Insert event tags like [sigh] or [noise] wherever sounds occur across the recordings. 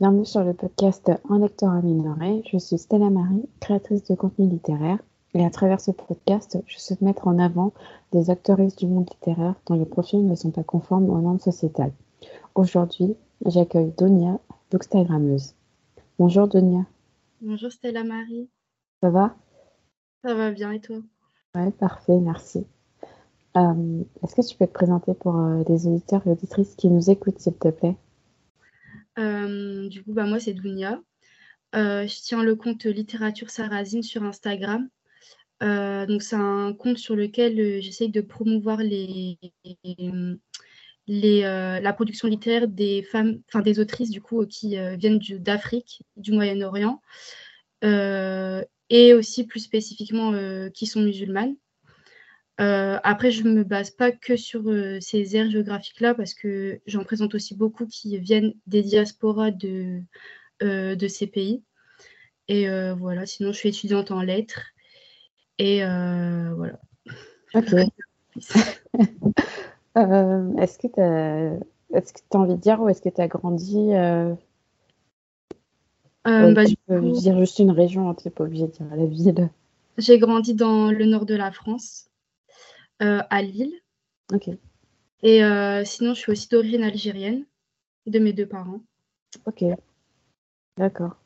Bienvenue sur le podcast Un lecteur amélioré. Je suis Stella Marie, créatrice de contenu littéraire. Et à travers ce podcast, je souhaite mettre en avant des actrices du monde littéraire dont les profils ne sont pas conformes aux normes sociétales. Aujourd'hui, j'accueille Donia, bookstagrammeuse. Bonjour Donia. Bonjour Stella Marie. Ça va? Ça va bien et toi? Ouais, parfait, merci. Euh, est-ce que tu peux te présenter pour euh, les auditeurs et auditrices qui nous écoutent, s'il te plaît? Du coup, bah, moi, c'est Dunia. je tiens le compte Littérature Sarrazine sur Instagram. donc, c'est un compte sur lequel j'essaye de promouvoir les, la production littéraire des femmes, enfin des autrices du coup qui viennent d'Afrique, du, Moyen-Orient, et aussi plus spécifiquement qui sont musulmanes. Euh, après, je ne me base pas que sur euh, ces aires géographiques-là parce que j'en présente aussi beaucoup qui viennent des diasporas de, euh, de ces pays. Et voilà, sinon, je suis étudiante en lettres. Et voilà. Ok. [laughs] est-ce que tu as... Est-ce que tu as envie de dire où est-ce que tu as grandi bah, Tu peux dire juste une région, tu n'es pas obligé de dire la ville. J'ai grandi dans le nord de la France. Euh, à Lille. Ok. Et euh, sinon, je suis aussi d'origine algérienne, de mes deux parents. Ok. D'accord.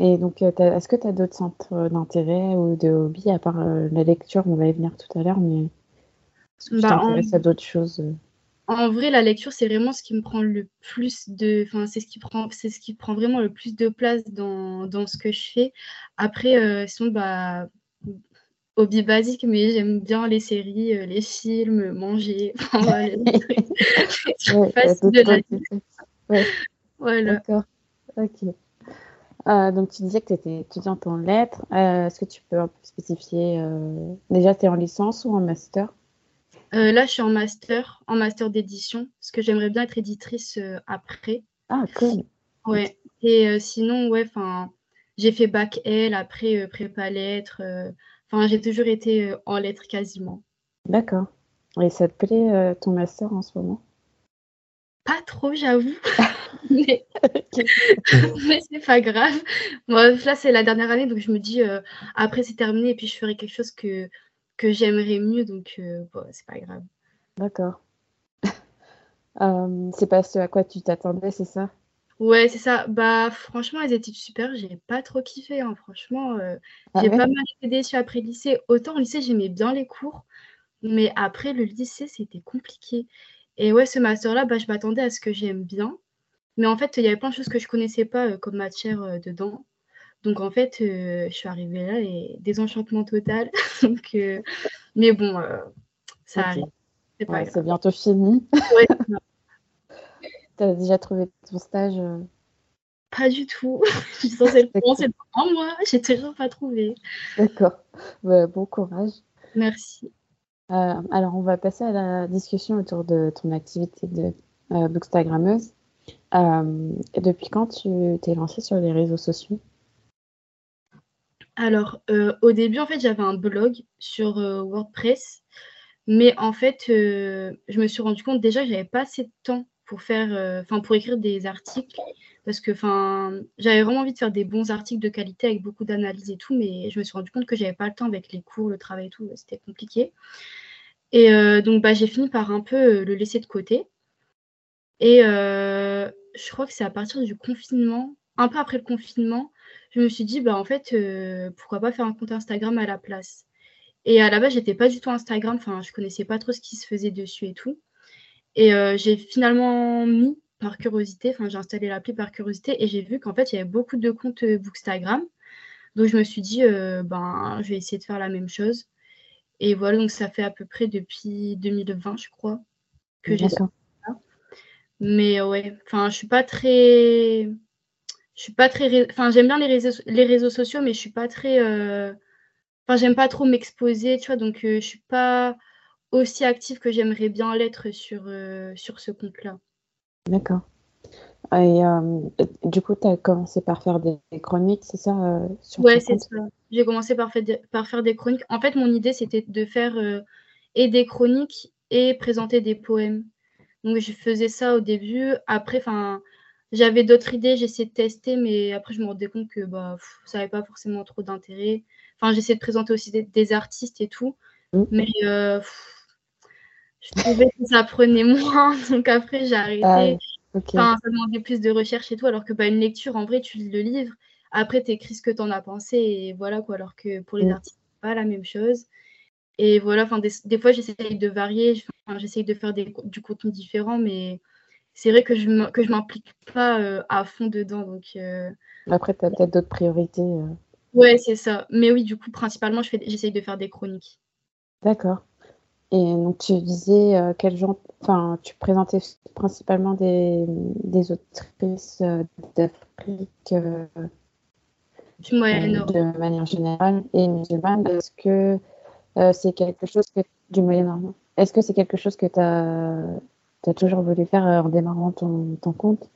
Et donc, euh, est-ce que tu as d'autres centres d'intérêt ou de hobby, à part la lecture? On va y venir tout à l'heure, mais est-ce que tu bah, t'intéresses à d'autres choses En vrai, la lecture, c'est vraiment ce qui me prend le plus de. Enfin, c'est ce qui prend, c'est ce qui prend vraiment le plus de place dans, dans ce que je fais. Après, sinon, bah, hobby basique, mais j'aime bien les séries, euh, les films, manger. [laughs] Enfin, Voilà. D'accord. Ok. Euh, donc, tu disais que tu étais étudiante en lettres. Euh, est-ce que tu peux un peu spécifier Déjà, tu es en licence ou en master? Là, je suis en master, en master d'édition, parce que j'aimerais bien être éditrice après. Ah, cool. Ouais. Et sinon, ouais, enfin, j'ai fait bac L, après prépa lettres Enfin, j'ai toujours été euh, en lettres quasiment. D'accord. Et ça te plaît euh, ton master en ce moment? Pas trop, j'avoue. [laughs] [laughs] mais, c'est pas grave. Moi, là, c'est la dernière année, donc je me dis, euh, après, c'est terminé, et puis je ferai quelque chose que, que j'aimerais mieux, donc bon, c'est pas grave. D'accord. [laughs] c'est pas ce à quoi tu t'attendais, c'est ça? Ouais, c'est ça. Bah, franchement, les études supérieures, j'ai pas trop kiffé, hein. Franchement, euh, ah j'ai pas mal été déçue après le lycée. Autant au lycée, j'aimais bien les cours, mais après le lycée, c'était compliqué. Et ouais, ce master-là, bah, je m'attendais à ce que j'aime bien. Mais en fait, il y avait plein de choses que je connaissais pas euh, comme matière euh, dedans. Donc en fait, je suis arrivée là et désenchantement total. [laughs] Donc, mais bon, ça arrive. C'est bientôt fini. Ouais, Tu as déjà trouvé ton stage euh? Pas du tout. [laughs] je suis censée le un mois. J'ai toujours pas trouvé. D'accord. Bah, bon courage. Merci. Euh, alors, on va passer à la discussion autour de ton activité de euh, bookstagrammeuse. depuis quand tu t'es lancée sur les réseaux sociaux? Alors, au début, en fait, j'avais un blog sur WordPress. Mais en fait, je me suis rendu compte déjà que j'avais pas assez de temps pour faire, euh, enfin pour écrire des articles parce que enfin j'avais vraiment envie de faire des bons articles de qualité avec beaucoup d'analyse et tout, mais je me suis rendu compte que j'avais pas le temps avec les cours, le travail et tout, c'était compliqué. Et euh, donc bah, j'ai fini par un peu euh, le laisser de côté. Et je crois que c'est à partir du confinement, un peu après le confinement, je me suis dit bah en fait pourquoi pas faire un compte Instagram à la place. Et à la base j'étais pas du tout Instagram, enfin je connaissais pas trop ce qui se faisait dessus et tout. Et euh, j'ai finalement mis par curiosité, enfin j'ai installé l'appli par curiosité et j'ai vu qu'en fait il y avait beaucoup de comptes euh, Bookstagram. Donc je me suis dit, euh, ben je vais essayer de faire la même chose. Et voilà, donc ça fait à peu près depuis 2020, je crois, que j'ai ça. Mais ouais, enfin je suis pas très. Je suis pas très. Enfin, j'aime bien les réseaux, les réseaux sociaux, mais je suis pas très. Enfin, j'aime pas trop m'exposer, tu vois, donc je suis pas aussi active que j'aimerais bien l'être sur, euh, sur ce compte-là. D'accord. Et euh, du coup, tu as commencé par faire des, chroniques, c'est ça euh, Oui, c'est ça. J'ai commencé par, par, faire des chroniques. En fait, mon idée, c'était de faire et des chroniques et présenter des poèmes. Donc, je faisais ça au début. Après, j'avais d'autres idées, j'essayais de tester, mais après, je me rendais compte que bah, ça n'avait pas forcément trop d'intérêt. Enfin, j'essayais de présenter aussi des, artistes et tout, mmh. mais euh, je trouvais que ça prenait moins, [laughs] donc après, j'ai arrêté. Ah enfin, ça demandait plus de recherche et tout, alors que bah, une lecture, en vrai, tu lis le livre, après, tu écris ce que tu en as pensé, et voilà quoi, alors que pour les mmh. artistes, pas la même chose. Et voilà, enfin, des, fois, j'essaye de varier, j'essaye de faire du contenu différent, mais c'est vrai que je ne m'implique pas euh, à fond dedans. Donc, euh. Après, tu as peut-être d'autres priorités. Euh. Ouais, c'est ça. Mais oui, du coup, principalement, j'essaye de faire des chroniques. D'accord. Et donc, tu disais quel genre. Enfin, tu présentais principalement des, des autrices d'Afrique. du Moyen-Orient. De manière générale et musulmane. Est-ce que c'est quelque chose que. Du Moyen-Orient? Est-ce que c'est quelque chose que tu as toujours voulu faire euh, en démarrant ton, compte?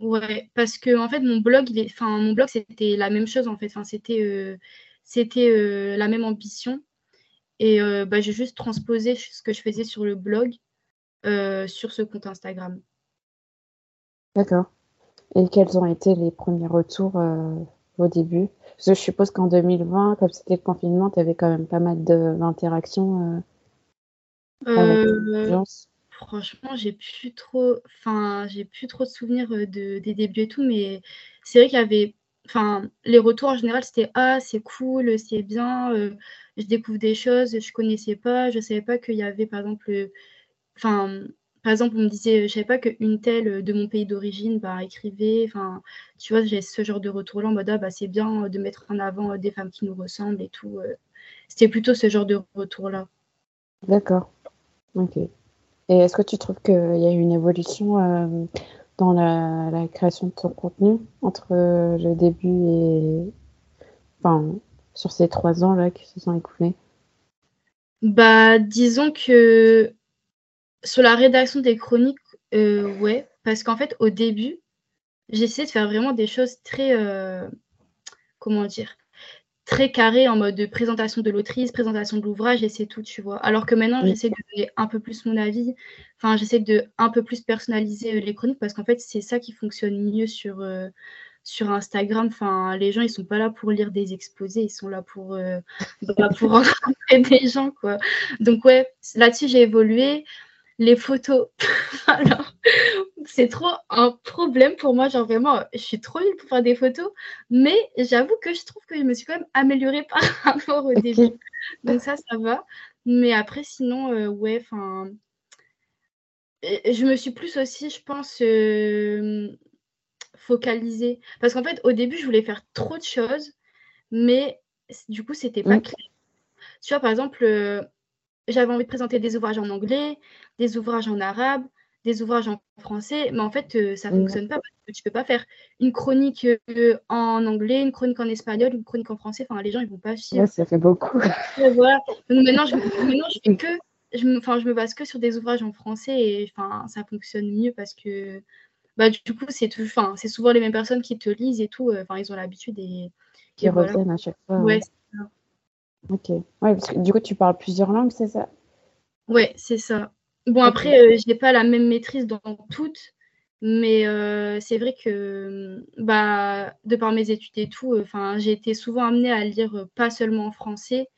Ouais, parce que en fait mon blog, il est, enfin mon blog c'était la même chose en fait, enfin c'était euh, c'était euh, la même ambition et bah, j'ai juste transposé ce que je faisais sur le blog sur ce compte Instagram. D'accord. Et quels ont été les premiers retours au début? Parce que je suppose qu'en 2020, comme c'était le confinement, tu avais quand même pas mal d'interactions avec l'audience. Franchement, j'ai plus trop, enfin, j'ai plus trop de souvenirs euh, de, des débuts et tout, mais c'est vrai qu'il y avait, enfin, les retours en général, c'était ah, c'est cool, c'est bien, euh, je découvre des choses, je connaissais pas, je savais pas qu'il y avait, par exemple, euh, enfin, par exemple, on me disait, je savais pas qu'une telle de mon pays d'origine, bah, écrivait, enfin, tu vois, j'ai ce genre de retour-là en mode ah, bah, c'est bien de mettre en avant des femmes qui nous ressemblent et tout. C'était plutôt ce genre de retour-là. D'accord. Ok. Et est-ce que tu trouves qu'il y a eu une évolution euh, dans la, création de ton contenu entre euh, le début et. Enfin, sur ces trois ans là qui se sont écoulés Bah, disons que sur la rédaction des chroniques, euh, ouais, parce qu'en fait, au début, j'essayais de faire vraiment des choses très. comment dire très carré en mode présentation de l'autrice, présentation de l'ouvrage et c'est tout, tu vois. Alors que maintenant, j'essaie de donner un peu plus mon avis. Enfin, j'essaie de un peu plus personnaliser euh, les chroniques parce qu'en fait, c'est ça qui fonctionne mieux sur, euh, sur Instagram. Enfin, les gens, ils sont pas là pour lire des exposés, ils sont là pour, euh, [laughs] bah, pour rencontrer des gens, quoi. Donc, ouais, là-dessus, j'ai évolué. Les photos, [laughs] alors, c'est trop un problème pour moi. Genre vraiment, je suis trop nulle pour faire des photos. Mais j'avoue que je trouve que je me suis quand même améliorée [laughs] par rapport au début. Donc ça, ça va. Mais après, sinon, euh, ouais, enfin. Je me suis plus aussi, je pense, euh, focalisée. Parce qu'en fait, au début, je voulais faire trop de choses. Mais du coup, c'était pas clair. Tu vois, par exemple, euh, j'avais envie de présenter des ouvrages en anglais, des ouvrages en arabe, des ouvrages en français, mais en fait, euh, ça ne fonctionne pas parce que tu peux pas faire une chronique euh, en anglais, une chronique en espagnol, une chronique en français. Enfin, les gens, ils vont pas suivre. ça fait beaucoup. voilà. Donc maintenant, je, [laughs] maintenant, je fais que, je me, je me base que sur des ouvrages en français et enfin, ça fonctionne mieux parce que, bah, du coup, c'est enfin, c'est souvent les mêmes personnes qui te lisent et tout. Euh, enfin, ils ont l'habitude et qui reviennent à chaque fois. Ouais, c'est ça. Ok. Ouais, parce que du coup, tu parles plusieurs langues, c'est ça? Ouais, c'est ça. Bon, après, euh, je n'ai pas la même maîtrise dans toutes, mais euh, c'est vrai que bah, de par mes études et tout, enfin, j'ai été souvent amenée à lire pas seulement en français.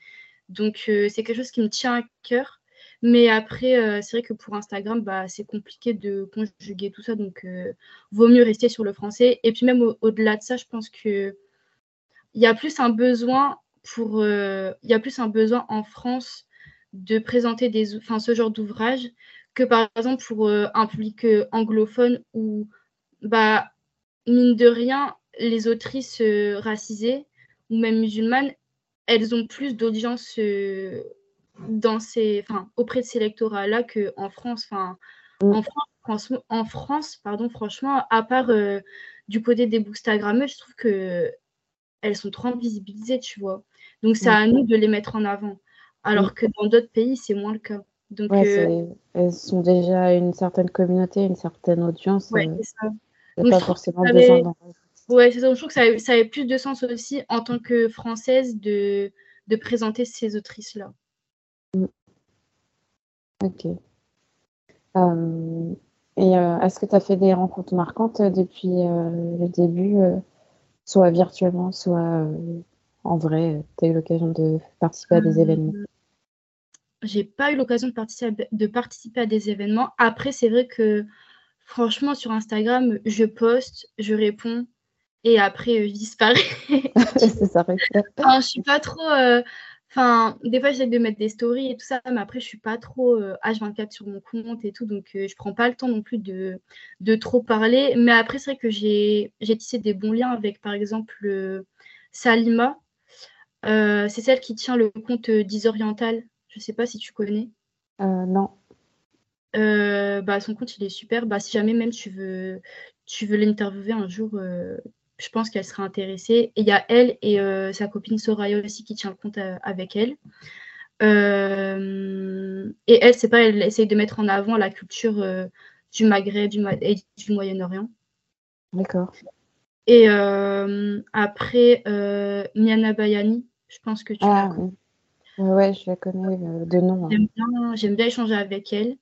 Donc, c'est quelque chose qui me tient à cœur. Mais après, c'est vrai que pour Instagram, bah, c'est compliqué de conjuguer tout ça. Donc, vaut mieux rester sur le français. Et puis, même au-delà de ça, je pense qu'il y a plus un besoin pour. Il y a plus un besoin en France de présenter ce genre d'ouvrage que par exemple pour euh, un public euh, anglophone où, bah, mine de rien, les autrices euh, racisées ou même musulmanes, elles ont plus d'audience dans ces, enfin, auprès de ces lectorats-là qu'en France. Enfin, mm. en France, en France, pardon, franchement, à part du côté des bookstagrammeurs, je trouve que elles sont trop invisibilisées, tu vois. Donc c'est à nous de les mettre en avant alors que dans d'autres pays, c'est moins le cas. Donc, euh, elles sont déjà une certaine communauté, une certaine audience. Ouais, euh, c'est ça. Donc, pas forcément besoin d'en Ouais, c'est ça. Je trouve que ça, ça avait plus de sens aussi en tant que française de, de présenter ces autrices-là. Mm. Ok. Euh, Et est-ce que tu as fait des rencontres marquantes depuis le début, soit virtuellement, soit en vrai Tu as eu l'occasion de participer à des événements? J'ai pas eu l'occasion de participer, de participer à des événements. Après, c'est vrai que franchement, sur Instagram, je poste, je réponds et après, je disparais. [laughs] c'est ça. [laughs] enfin, je suis pas trop. Enfin, des fois, j'essaie de mettre des stories et tout ça, mais après, je suis pas trop H24 euh, sur mon compte et tout, donc euh, je prends pas le temps non plus de, de trop parler. Mais après, c'est vrai que j'ai tissé des bons liens avec, par exemple, Salima. Euh, c'est celle qui tient le compte Disoriental. Je sais pas si tu connais. non. bah, son compte, il est super. Bah, si jamais même tu veux, tu veux l'interviewer un jour, je pense qu'elle sera intéressée. Et il y a elle et euh, sa copine Soraya aussi qui tient le compte euh, avec elle. Euh, et elle, c'est pas, elle essaye de mettre en avant la culture du Maghreb du, et du Moyen-Orient. D'accord. Et après, Miana Bayani, je pense que tu ah, la Ouais, je la connais de nom. Hein. J'aime bien, échanger avec elle.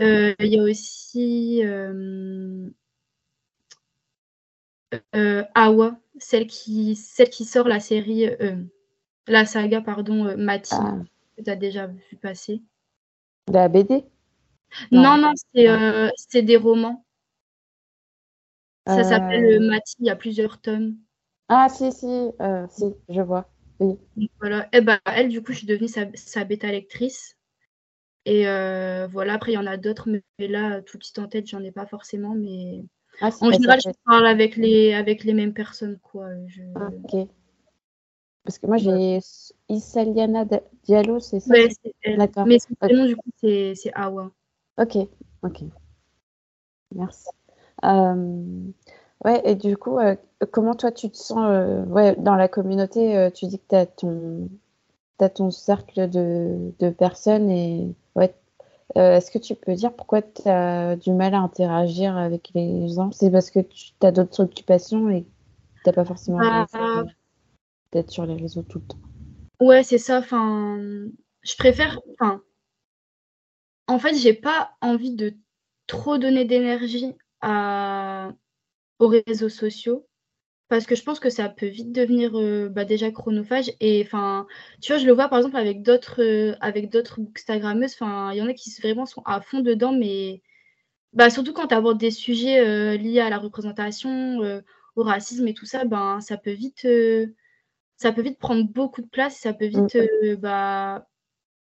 Il y a aussi Awa, celle qui, celle qui sort la série, euh, la saga, pardon, euh, Mati, ah. que tu as déjà vu passer. La BD Non, non, c'est des romans. Ça s'appelle Mati, il y a plusieurs tomes. Ah, si, si, si, je vois. Voilà. Et eh ben, elle, du coup, je suis devenue sa, bêta lectrice. Et voilà, après, il y en a d'autres, mais là, tout de suite en tête, j'en ai pas forcément, mais ah, en général, je parle avec les, avec les mêmes personnes. Quoi. Ah, ok. Parce que moi, j'ai Isaliana Diallo, c'est ça? Ouais, Mais son prénom, du coup, c'est Awa. Ok, ok. Merci. Euh, ouais, et du coup, euh, comment toi, tu te sens euh, ouais, dans la communauté Tu dis que tu as ton, as ton cercle de, de personnes et ouais, euh, est-ce que tu peux dire pourquoi tu as du mal à interagir avec les gens? C'est parce que tu as d'autres occupations et tu n'as pas forcément bah, d'être sur les réseaux tout le temps. Ouais, c'est ça. Enfin, je préfère. Enfin, en fait, j'ai pas envie de trop donner d'énergie à... aux réseaux sociaux parce que je pense que ça peut vite devenir euh, bah, déjà chronophage et enfin tu vois je le vois par exemple avec d'autres euh, avec d'autres instagrammeuses enfin il y en a qui vraiment sont à fond dedans mais bah, surtout quand tu abordes des sujets euh, liés à la représentation au racisme et tout ça ben ça peut vite ça peut vite prendre beaucoup de place et ça peut vite mmh. bah,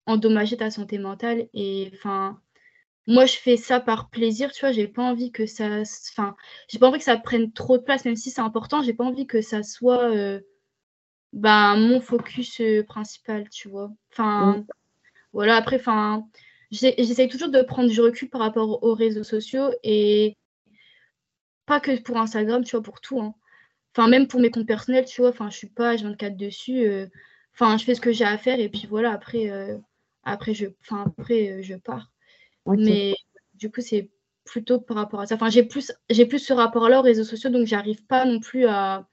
endommager ta santé mentale et enfin moi je fais ça par plaisir, tu vois, j'ai pas envie que ça enfin, j'ai pas envie que ça prenne trop de place même si c'est important, j'ai pas envie que ça soit euh, ben, mon focus euh, principal, tu vois. Enfin voilà, après enfin j'essaye toujours de prendre du recul par rapport aux réseaux sociaux et pas que pour Instagram, tu vois, pour tout hein. Enfin même pour mes comptes personnels, tu vois, enfin je suis pas H24 dessus, euh, enfin je fais ce que j'ai à faire et puis voilà, après après je enfin après je pars. Mais du coup, c'est plutôt par rapport à ça. Enfin, j'ai plus, j'ai plus ce rapport-là aux réseaux sociaux, donc j'arrive pas non plus à,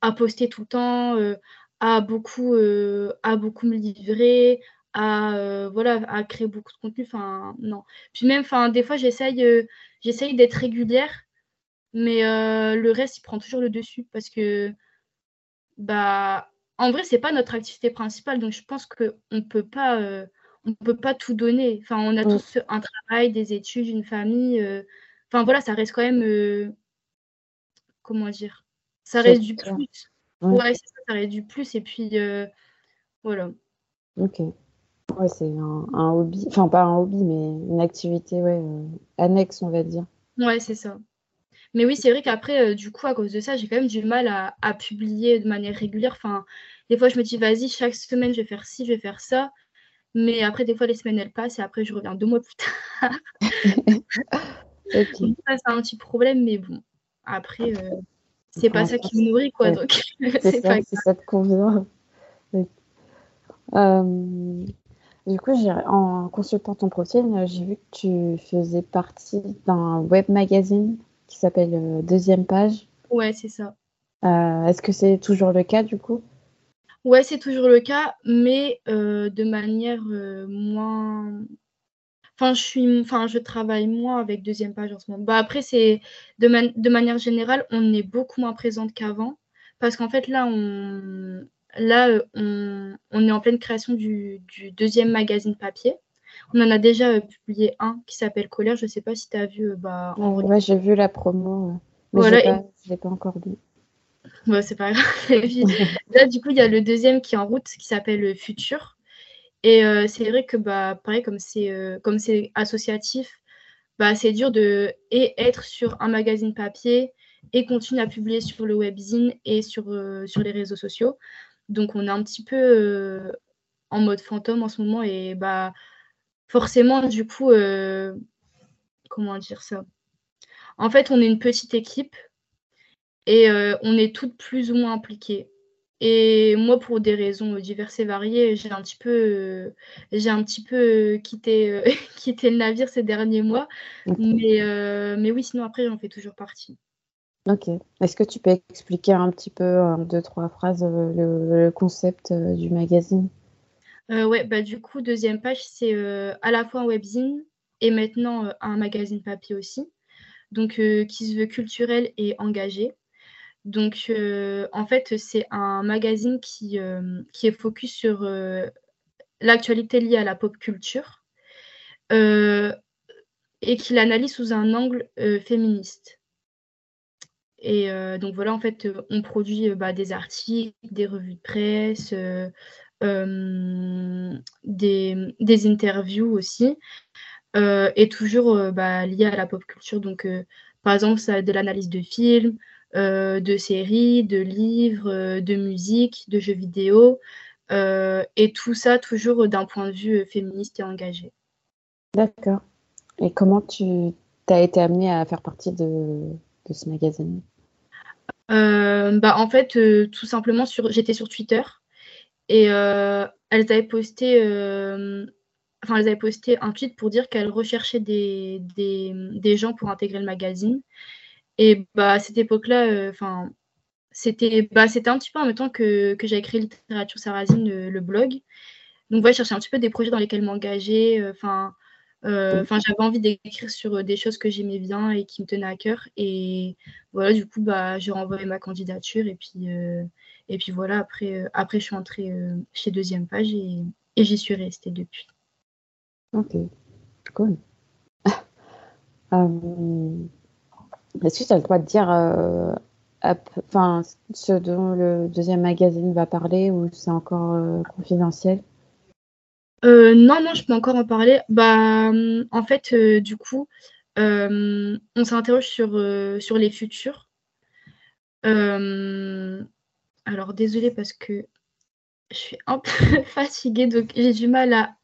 à, poster tout le temps, euh, à, beaucoup, euh, à beaucoup me livrer, à, euh, voilà, à créer beaucoup de contenu. Enfin, non. Puis même, enfin, des fois, j'essaye, j'essaye d'être régulière, mais le reste, il prend toujours le dessus parce que, bah, en vrai, c'est pas notre activité principale, donc je pense qu'on ne peut pas on ne peut pas tout donner. Enfin, on a mm. tous un travail, des études, une famille. Euh, enfin, voilà, ça reste quand même. Euh, comment dire Ça reste du plus. Ouais, ça, ça reste du plus. Et puis, euh, voilà. Ok. Ouais, c'est un, hobby. Enfin, pas un hobby, mais une activité ouais, annexe, on va dire. Ouais, c'est ça. Mais oui, c'est vrai qu'après, du coup, à cause de ça, j'ai quand même du mal à, à, publier de manière régulière. Enfin, des fois, je me dis, vas-y, chaque semaine, je vais faire ci, je vais faire ça. Mais après, des fois, les semaines, elles passent et après, je reviens deux mois plus tard. [laughs] Ça, c'est un petit problème, mais bon. Après, euh, c'est pas ça qui me nourrit, quoi. Donc, [laughs] c'est ça, si ça te convient. Euh, du coup, en consultant ton profil, j'ai vu que tu faisais partie d'un web magazine qui s'appelle euh, Deuxième Page. Ouais, c'est ça. Est-ce que c'est toujours le cas, du coup? Ouais, c'est toujours le cas, mais euh, de manière euh, moins. Enfin, je suis, enfin, je travaille moins avec deuxième page en ce moment. Bah, après, c'est de, de manière générale, on est beaucoup moins présente qu'avant. Parce qu'en fait, là, on, là, on, on, est en pleine création du, du, deuxième magazine papier. On en a déjà euh, publié un qui s'appelle Colère. Je ne sais pas si tu as vu. Euh, bah, ouais, j'ai vu la promo. Mais voilà, je ne l'ai pas, encore lu. Bah, c'est pas grave. [laughs] là, du coup, il y a le deuxième qui est en route qui s'appelle Futur. Et euh, c'est vrai que, bah, pareil, comme c'est c'est associatif, bah, c'est dur de être sur un magazine papier et continuer à publier sur le webzine et sur, sur les réseaux sociaux. Donc, on est un petit peu en mode fantôme en ce moment et bah, forcément, du coup, comment dire ça? En fait, on est une petite équipe et on est toutes plus ou moins impliquées. Et moi, pour des raisons diverses et variées, j'ai un petit peu, j'ai un petit peu quitté, [laughs] quitté le navire ces derniers mois. Mais, mais oui, sinon après, j'en fais toujours partie. Ok. Est-ce que tu peux expliquer un petit peu, en deux, trois phrases, le, concept du magazine? Euh, Ouais, bah, du coup, deuxième page, c'est à la fois un webzine et maintenant un magazine papier aussi. Donc, qui se veut culturel et engagé. Donc, en fait, c'est un magazine qui, qui est focus sur l'actualité liée à la pop culture et qui l'analyse sous un angle féministe. Et donc voilà, en fait, on produit bah, des articles, des revues de presse, des, interviews aussi, et toujours bah, lié à la pop culture. Donc, par exemple, ça de l'analyse de films, euh, de séries, de livres, euh, de musique, de jeux vidéo, euh, et tout ça toujours d'un point de vue féministe et engagé. D'accord. Et comment tu as été amenée à faire partie de, ce magazine? Bah, En fait, tout simplement, sur, j'étais sur Twitter et elles avaient posté enfin, elles avaient posté un tweet pour dire qu'elles recherchaient des, des, des, gens pour intégrer le magazine. Et bah, à cette époque-là, euh, enfin, c'était bah, un petit peu en même temps que, que j'ai écrit Littérature Sarrazine, le, le blog. Donc, ouais, je cherchais un petit peu des projets dans lesquels m'engager. Euh, enfin, euh, j'avais envie d'écrire sur des choses que j'aimais bien et qui me tenaient à cœur. Et voilà, du coup, bah, j'ai renvoyé ma candidature. Et puis, et puis voilà, après, après, je suis entrée chez Deuxième Page et, et j'y suis restée depuis. Ok, cool. [laughs] est-ce que tu as le droit de dire euh, enfin, ce dont le deuxième magazine va parler ou c'est encore euh, confidentiel? Euh, Non, non, je peux encore en parler. Bah, en fait, du coup, on s'interroge sur, sur les futurs. alors, désolée parce que je suis un [laughs] peu fatiguée, donc j'ai du mal à,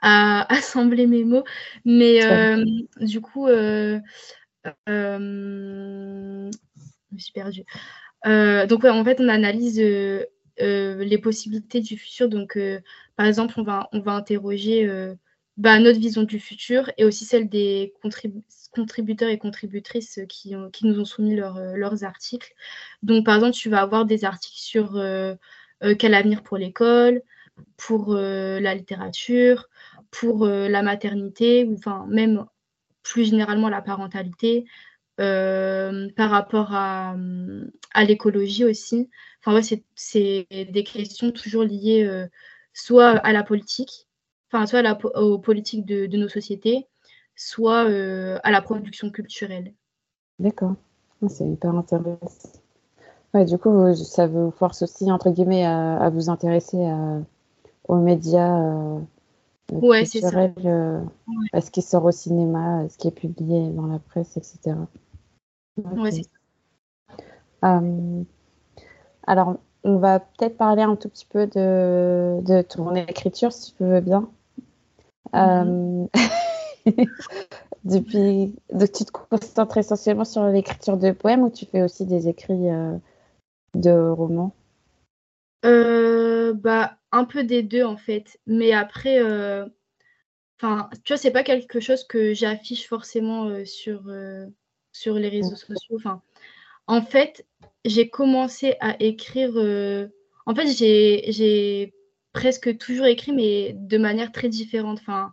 à assembler mes mots. Mais du coup, euh, je me suis perdue. Euh, donc, ouais, en fait, on analyse euh, les possibilités du futur. Donc, par exemple, on va, on va interroger bah, notre vision du futur et aussi celle des contributeurs et contributrices qui, qui nous ont soumis leurs articles. Donc, par exemple, tu vas avoir des articles sur quel avenir pour l'école, pour la littérature, pour la maternité, ou enfin, même plus généralement la parentalité, euh, par rapport à, l'écologie aussi. Enfin, ouais, c'est des questions toujours liées euh, soit à la politique, enfin, soit à la, aux politiques de, nos sociétés, soit euh, à la production culturelle. D'accord, ah, c'est hyper intéressant. Ouais, du coup, ça vous force aussi, entre guillemets, à, vous intéresser aux médias ouais, c'est ça. Euh, ce qui sort au cinéma, ce qui est publié dans la presse, etc. Ouais, c'est ça. Euh, alors, on va peut-être parler un tout petit peu de, de ton écriture, si tu veux bien. Mm-hmm. Euh, [laughs] depuis, donc tu te concentres essentiellement sur l'écriture de poèmes ou tu fais aussi des écrits de romans? Bah, un peu des deux en fait. Mais après, euh, enfin, tu vois, c'est pas quelque chose que j'affiche forcément euh, sur, euh, sur les réseaux sociaux. Enfin, en fait, j'ai commencé à écrire. en fait, j'ai presque toujours écrit, mais de manière très différente. Enfin,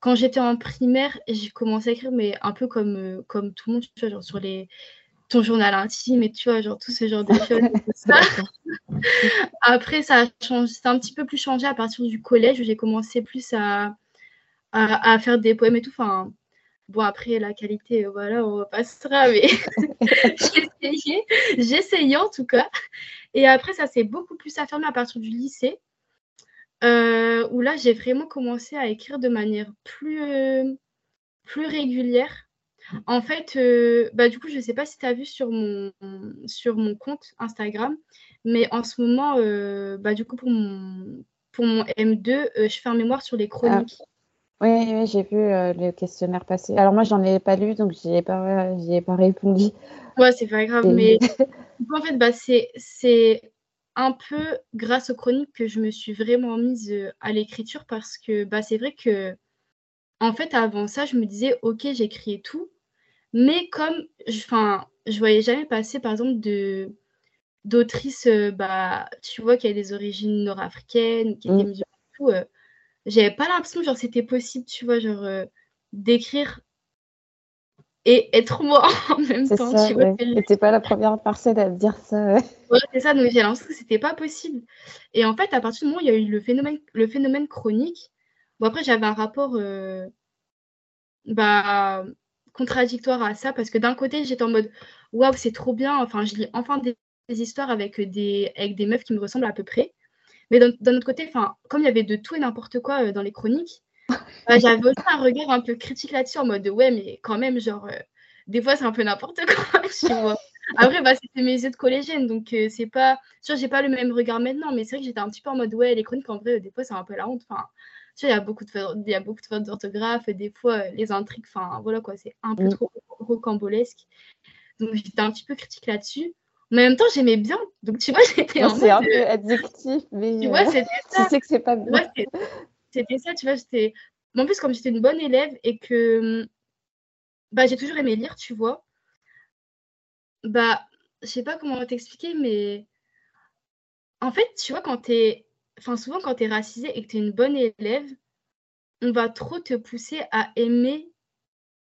quand j'étais en primaire, j'ai commencé à écrire, mais un peu comme, euh, comme tout le monde, tu vois, genre sur les, ton journal intime et tu vois, genre tout ce genre de choses. [laughs] Après, ça a changé, c'est un petit peu plus changé à partir du collège où j'ai commencé plus à, à, faire des poèmes et tout. Enfin, bon, après, la qualité, euh, voilà, on passera, mais [laughs] j'ai essayé en tout cas. Et après, ça s'est beaucoup plus affirmé à partir du lycée. Euh, où là, j'ai vraiment commencé à écrire de manière plus, euh, plus régulière. En fait, euh, bah, du coup, je ne sais pas si tu as vu sur mon, sur mon compte Instagram, mais en ce moment, bah, du coup, pour mon, pour mon M2, je fais un mémoire sur les ah. chroniques. Oui, j'ai vu le questionnaire passer. Alors moi, j'en ai pas lu, donc je ai pas, ai pas répondu. Ouais, c'est pas grave, mais en fait, bah, c'est un peu grâce aux chroniques que je me suis vraiment mise euh, à l'écriture parce que bah, c'est vrai que, en fait, avant ça, je me disais, ok, j'écris tout, mais comme, enfin, je voyais jamais passer, par exemple, de d'autrices, euh, bah, tu vois, qui avaient des origines nord-africaines, qui étaient mmh. musulmanes tout, euh, j'avais pas l'impression, genre, c'était possible, tu vois, genre, d'écrire et être moi [laughs] en même temps. Ça, tu vois, ouais. pas la première personne à dire ça. Ouais, c'est ça, donc j'ai l'impression que c'était pas possible. Et en fait, à partir du moment où il y a eu le phénomène, le phénomène chronique, bon après j'avais un rapport euh, bah, contradictoire à ça, parce que d'un côté j'étais en mode waouh, c'est trop bien, enfin je lis enfin des, histoires avec des, avec des meufs qui me ressemblent à peu près. Mais d'un autre côté, comme il y avait de tout et n'importe quoi euh, dans les chroniques, [laughs] bah, j'avais aussi un regard un peu critique là-dessus, en mode ouais, mais quand même, genre, euh, des fois, c'est un peu n'importe quoi. [laughs] [laughs] Après, bah, c'était mes yeux de collégienne, donc euh, c'est pas. Tu vois, j'ai pas le même regard maintenant, mais c'est vrai que j'étais un petit peu en mode ouais, les chroniques, en vrai, des fois, c'est un peu la honte. Enfin, tu il y a beaucoup de fautes, il y a beaucoup de fautes d'orthographe, des fois, euh, les intrigues, enfin, voilà quoi, c'est un peu mm. trop rocambolesque. Donc, j'étais un petit peu critique là-dessus. Mais en même temps, j'aimais bien. Donc, tu vois, [laughs] j'étais en C'est un peu addictif, mais. Tu vois, c'était ça. Tu sais que c'est pas bien c'était ça, tu vois, j'étais... en plus, comme j'étais une bonne élève et que bah, j'ai toujours aimé lire, tu vois, bah, je sais pas comment t'expliquer, mais en fait, tu vois, quand t'es... Enfin, souvent, quand t'es racisé et que t'es une bonne élève, on va trop te pousser à aimer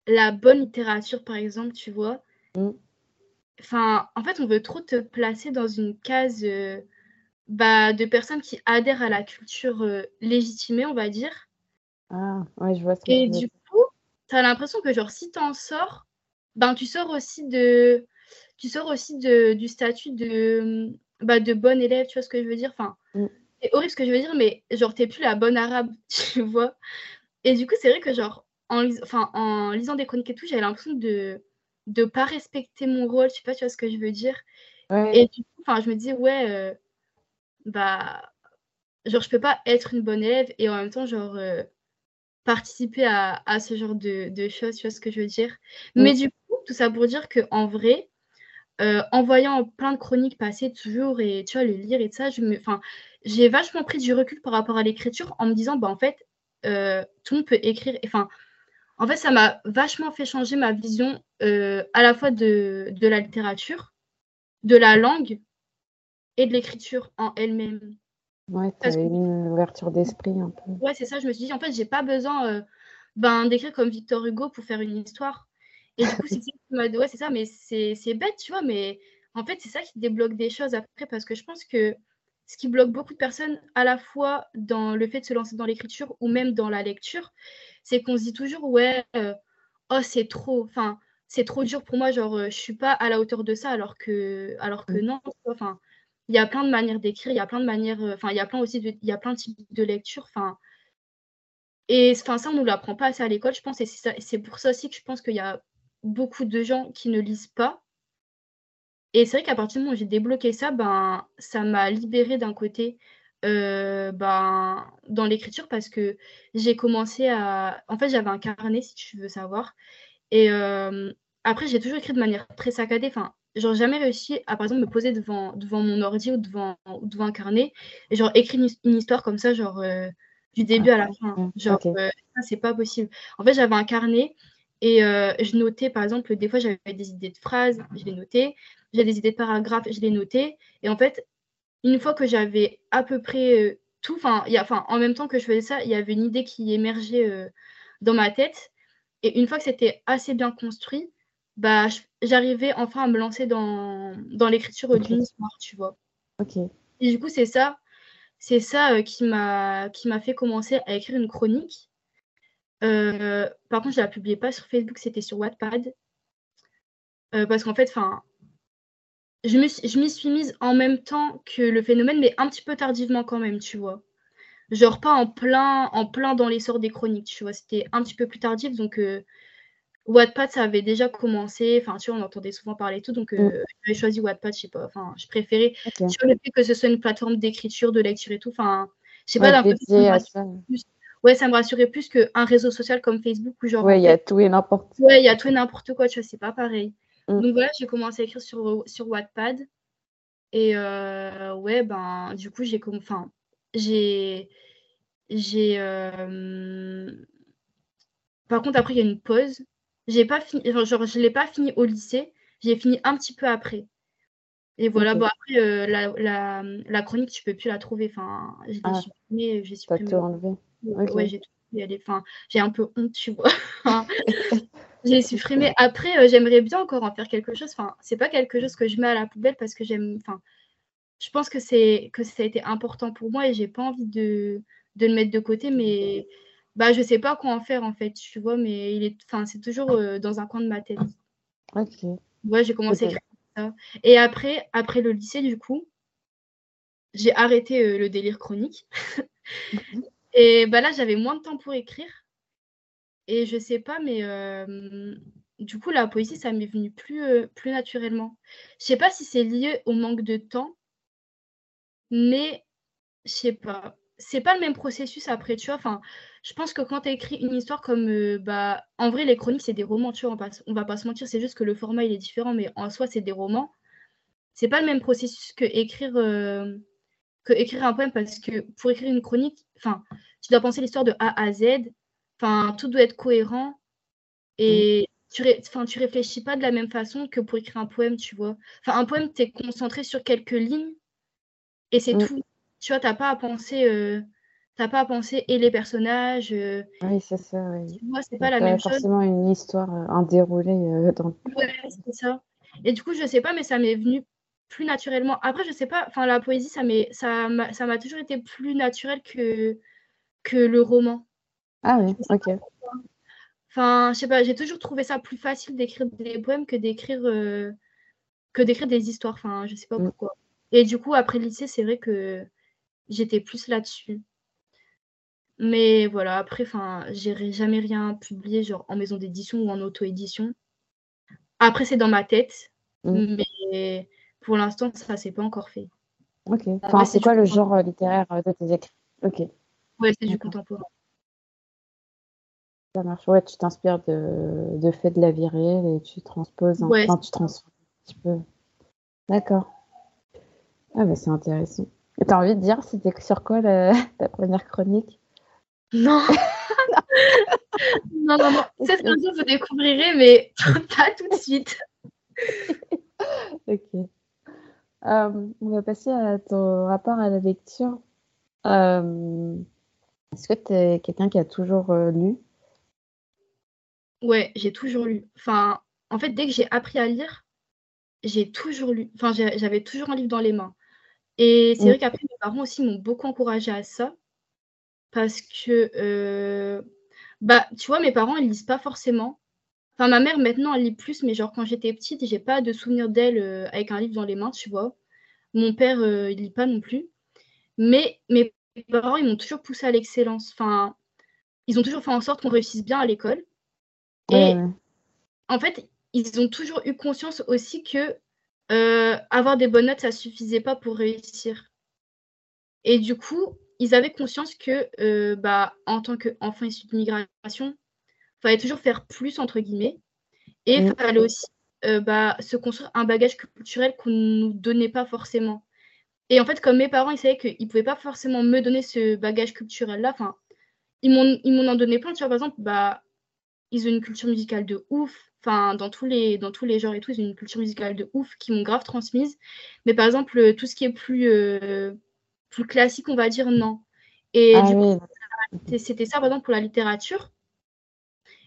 la bonne littérature, par exemple, tu vois. Mm. Enfin, en fait, on veut trop te placer dans une case... Euh, bah, de personnes qui adhèrent à la culture euh, légitimée, on va dire. Ah, ouais, je vois ce que Et du coup, tu as l'impression que, genre, si tu en sors, ben, tu sors aussi de. Tu sors aussi de, du statut de, bah, de bonne élève, tu vois ce que je veux dire? Enfin, mm. C'est horrible ce que je veux dire, mais genre, t'es plus la bonne arabe, [laughs] tu vois. Et du coup, c'est vrai que, genre, en, en lisant des chroniques et tout, j'avais l'impression de ne pas respecter mon rôle, je sais pas, tu vois ce que je veux dire. Et du coup, je me dis, ouais, euh, bah, genre, je peux pas être une bonne élève et en même temps, genre, euh, participer à, à, ce genre de, de, choses, tu vois ce que je veux dire. Mais du coup, tout ça pour dire que en vrai, euh, en voyant plein de chroniques passer toujours et tu vois, le lire et ça, je me, j'ai vachement pris du recul par rapport à l'écriture en me disant, bah, en fait, euh, tout le monde peut écrire. Enfin, en fait, ça m'a vachement fait changer ma vision à la fois de, de la littérature, de la langue et de l'écriture en elle-même. Ouais, tu une ouverture d'esprit un peu. Ouais, c'est ça. Je me suis dit, en fait, j'ai pas besoin euh, ben, d'écrire comme Victor Hugo pour faire une histoire. Et du coup, c'est ça Ouais, c'est ça, mais c'est bête, tu vois. Mais en fait, c'est ça qui débloque des choses après parce que je pense que ce qui bloque beaucoup de personnes à la fois dans le fait de se lancer dans l'écriture ou même dans la lecture, c'est qu'on se dit toujours, ouais, euh, oh, c'est trop. Enfin, c'est trop dur pour moi, genre, euh, je suis pas à la hauteur de ça alors que, alors que mm. non. Enfin, il y a plein de manières d'écrire, il y a plein de manières, euh, enfin, il y a plein aussi de, il y a plein de types de lecture, enfin. Et enfin, ça, on ne nous l'apprend pas assez à l'école, je pense, et c'est pour ça aussi que je pense qu'il y a beaucoup de gens qui ne lisent pas. Et c'est vrai qu'à partir du moment où j'ai débloqué ça, ben, ça m'a libérée d'un côté euh, ben, dans l'écriture parce que j'ai commencé à. En fait, j'avais un carnet, si tu veux savoir. Et euh, après, j'ai toujours écrit de manière très saccadée. Enfin, genre jamais réussi à par exemple me poser devant devant mon ordi ou devant devant un carnet et genre écrire une, histoire comme ça genre euh, du début à la fin genre euh, ça c'est pas possible en fait j'avais un carnet et je notais par exemple des fois j'avais des idées de phrases je les notais j'avais des idées de paragraphes je les notais et en fait une fois que j'avais à peu près tout enfin en même temps que je faisais ça il y avait une idée qui émergeait dans ma tête. Et une fois que c'était assez bien construit, bah, j'arrivais enfin à me lancer dans, dans l'écriture d'une histoire, tu vois. Ok. Et du coup, c'est ça, c'est ça euh, qui m'a qui m'a fait commencer à écrire une chronique. Euh, par contre, je la publiais pas sur Facebook, c'était sur Wattpad. Euh, parce qu'en fait, enfin, je m'y suis mise en même temps que le phénomène, mais un petit peu tardivement quand même, tu vois. Genre pas en plein, en plein dans l'essor des chroniques, tu vois. C'était un petit peu plus tardif, donc Wattpad, ça avait déjà commencé. Enfin, tu vois, on entendait souvent parler et tout. Donc, euh, mm. j'avais choisi Wattpad, je sais pas. Enfin, je préférais. Okay. Sur le fait que ce soit une plateforme d'écriture, de lecture et tout. Enfin, je sais pas, d'un ça. Ouais, ça me rassurait plus qu'un réseau social comme Facebook où genre. Ouais, il y a tout et n'importe quoi. Ouais, il y a tout et n'importe quoi, tu vois, c'est pas pareil. Mm. Donc voilà, j'ai commencé à écrire sur, sur Wattpad. Et euh, ouais, ben, du coup, j'ai. Enfin, j'ai. J'ai. Euh... Par contre, après, il y a une pause j'ai pas fini, genre, je l'ai pas fini au lycée, j'ai fini un petit peu après. Et voilà, bon après euh, la, la, la, chronique, tu peux plus la trouver. Enfin, j'ai ah, supprimé, j'ai supprimé. tout enlevé. Ouais, j'ai tout enfin, j'ai un peu honte, tu vois. [laughs] j'ai supprimé. Après, euh, j'aimerais bien encore en faire quelque chose. Enfin, c'est pas quelque chose que je mets à la poubelle parce que j'aime. Enfin, je pense que c'est que ça a été important pour moi et j'ai pas envie de, de le mettre de côté, mais bah, je sais pas quoi en faire en fait, tu vois, mais il est, enfin, c'est toujours euh, dans un coin de ma tête. Ok. Ouais, j'ai commencé à écrire ça. Et après, après le lycée, du coup, j'ai arrêté euh, le délire chronique. Mhm. Et bah là, j'avais moins de temps pour écrire. Et je sais pas, mais du coup, la poésie, ça m'est venu plus, plus naturellement. Je sais pas si c'est lié au manque de temps, mais je sais pas. C'est pas le même processus après, tu vois. Enfin, je pense que quand tu une histoire comme. Bah, en vrai, les chroniques, c'est des romans, tu vois, on, va, va pas se mentir, c'est juste que le format, il est différent, mais en soi, c'est des romans. C'est pas le même processus que écrire, que écrire un poème, parce que pour écrire une chronique, enfin, tu dois penser l'histoire de A à Z, enfin, tout doit être cohérent, et tu, ré, tu réfléchis pas de la même façon que pour écrire un poème, tu vois. Enfin, un poème, tu es concentré sur quelques lignes, et c'est mmh. tout. Tu vois, t'as pas à penser. Euh, t'as pas à penser et les personnages. Euh, oui, c'est ça. Oui. Moi, c'est pas la même chose. forcément une histoire, euh, un déroulé euh, dans le. Ouais, c'est ça. Et du coup, je sais pas, mais ça m'est venu plus naturellement. Après, je sais pas, enfin, la poésie, ça m'a ça m'a toujours été plus naturel que, que le roman. Ah oui, ok. Enfin, je sais pas, j'ai toujours trouvé ça plus facile d'écrire des poèmes que d'écrire que d'écrire des histoires. Enfin, je sais pas mm. pourquoi. Et du coup, après le lycée, c'est vrai que j'étais plus là-dessus. Mais voilà, après, enfin, j'ai jamais rien publié genre en maison d'édition ou en auto-édition. Après, c'est dans ma tête, mmh. mais pour l'instant, ça s'est pas encore fait. Ok. Enfin, c'est quoi le genre euh, littéraire euh, de tes écrits? Ok. Ouais, c'est du contemporain. Ça marche. Ouais, tu t'inspires de, de faits de la vie réelle et tu transposes, ouais, enfin, tu transformes un petit peu. D'accord. Ah, bah, c'est intéressant. Et as envie de dire, c'était sur quoi [laughs] ta première chronique? [laughs] Non. non, non, non. C'est ce que vous découvrirez, mais [laughs] pas tout de suite. ok. Euh, on va passer à ton rapport à la lecture. Euh, est-ce que tu es quelqu'un qui a toujours euh, lu? Ouais, j'ai toujours lu. Enfin, en fait, dès que j'ai appris à lire, j'ai toujours lu. Enfin, j'avais toujours un livre dans les mains. Et c'est vrai qu'après, mes parents aussi m'ont beaucoup encouragé à ça parce que, euh, bah, tu vois, mes parents, ils lisent pas forcément. Enfin, ma mère, maintenant, elle lit plus, mais genre, quand j'étais petite, j'ai pas de souvenir d'elle euh, avec un livre dans les mains, tu vois. Mon père, euh, il lit pas non plus. Mais mes parents, ils m'ont toujours poussé à l'excellence. Enfin, ils ont toujours fait en sorte qu'on réussisse bien à l'école. Et en fait, ils ont toujours eu conscience aussi que avoir des bonnes notes, ça suffisait pas pour réussir. Et du coup, ils avaient conscience que, euh, bah, en tant qu'enfant issu d'immigration, il fallait toujours faire plus, entre guillemets, et il mm. fallait aussi euh, bah, se construire un bagage culturel qu'on ne nous donnait pas forcément. Et en fait, comme mes parents, ils savaient qu'ils ne pouvaient pas forcément me donner ce bagage culturel-là, enfin, ils m'ont en donné plein. Tu vois, par exemple, bah, ils ont une culture musicale de ouf. Enfin, dans tous les dans tous les genres et tout, ils ont une culture musicale de ouf qui m'ont grave transmise. Mais par exemple, tout ce qui est plus euh, plus classique, on va dire non. Et ah du coup, c'était ça, par exemple, pour la littérature.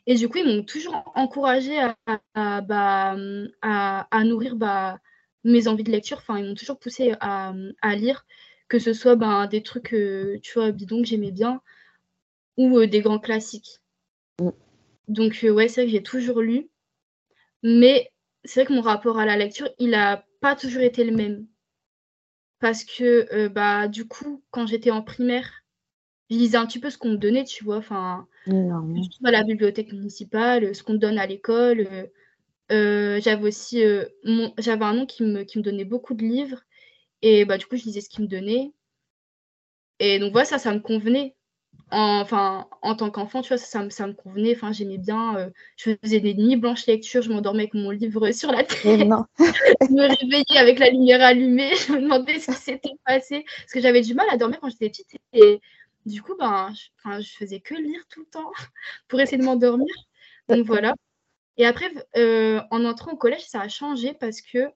Et du coup, ils m'ont toujours encouragé à, bah, à, nourrir bah, mes envies de lecture. Enfin, ils m'ont toujours poussé à, lire, que ce soit bah, des trucs, tu vois, bidons que j'aimais bien, ou euh, des grands classiques. Mm. Donc, euh, ouais, c'est vrai que j'ai toujours lu. Mais c'est vrai que mon rapport à la lecture, il n'a pas toujours été le même. Parce que, euh, bah, du coup, quand j'étais en primaire, je lisais un petit peu ce qu'on me donnait, tu vois. Enfin, à la bibliothèque municipale, ce qu'on me donne à l'école. j'avais aussi j'avais un nom qui me, qui me donnait beaucoup de livres. Et bah, du coup, je lisais ce qu'il me donnait. Et donc, voilà, ça, ça me convenait enfin, en tant qu'enfant, tu vois, ça, me convenait. Enfin, j'aimais bien. Euh, je faisais des nuits blanches lecture. Je m'endormais avec mon livre sur la tête. [laughs] je me réveillais avec la lumière allumée. Je me demandais ce qui s'était passé. Parce que j'avais du mal à dormir quand j'étais petite. Et du coup, ben, je, je faisais que lire tout le temps [laughs] pour essayer de m'endormir. Donc voilà. Et après, euh, en entrant au collège, ça a changé parce que,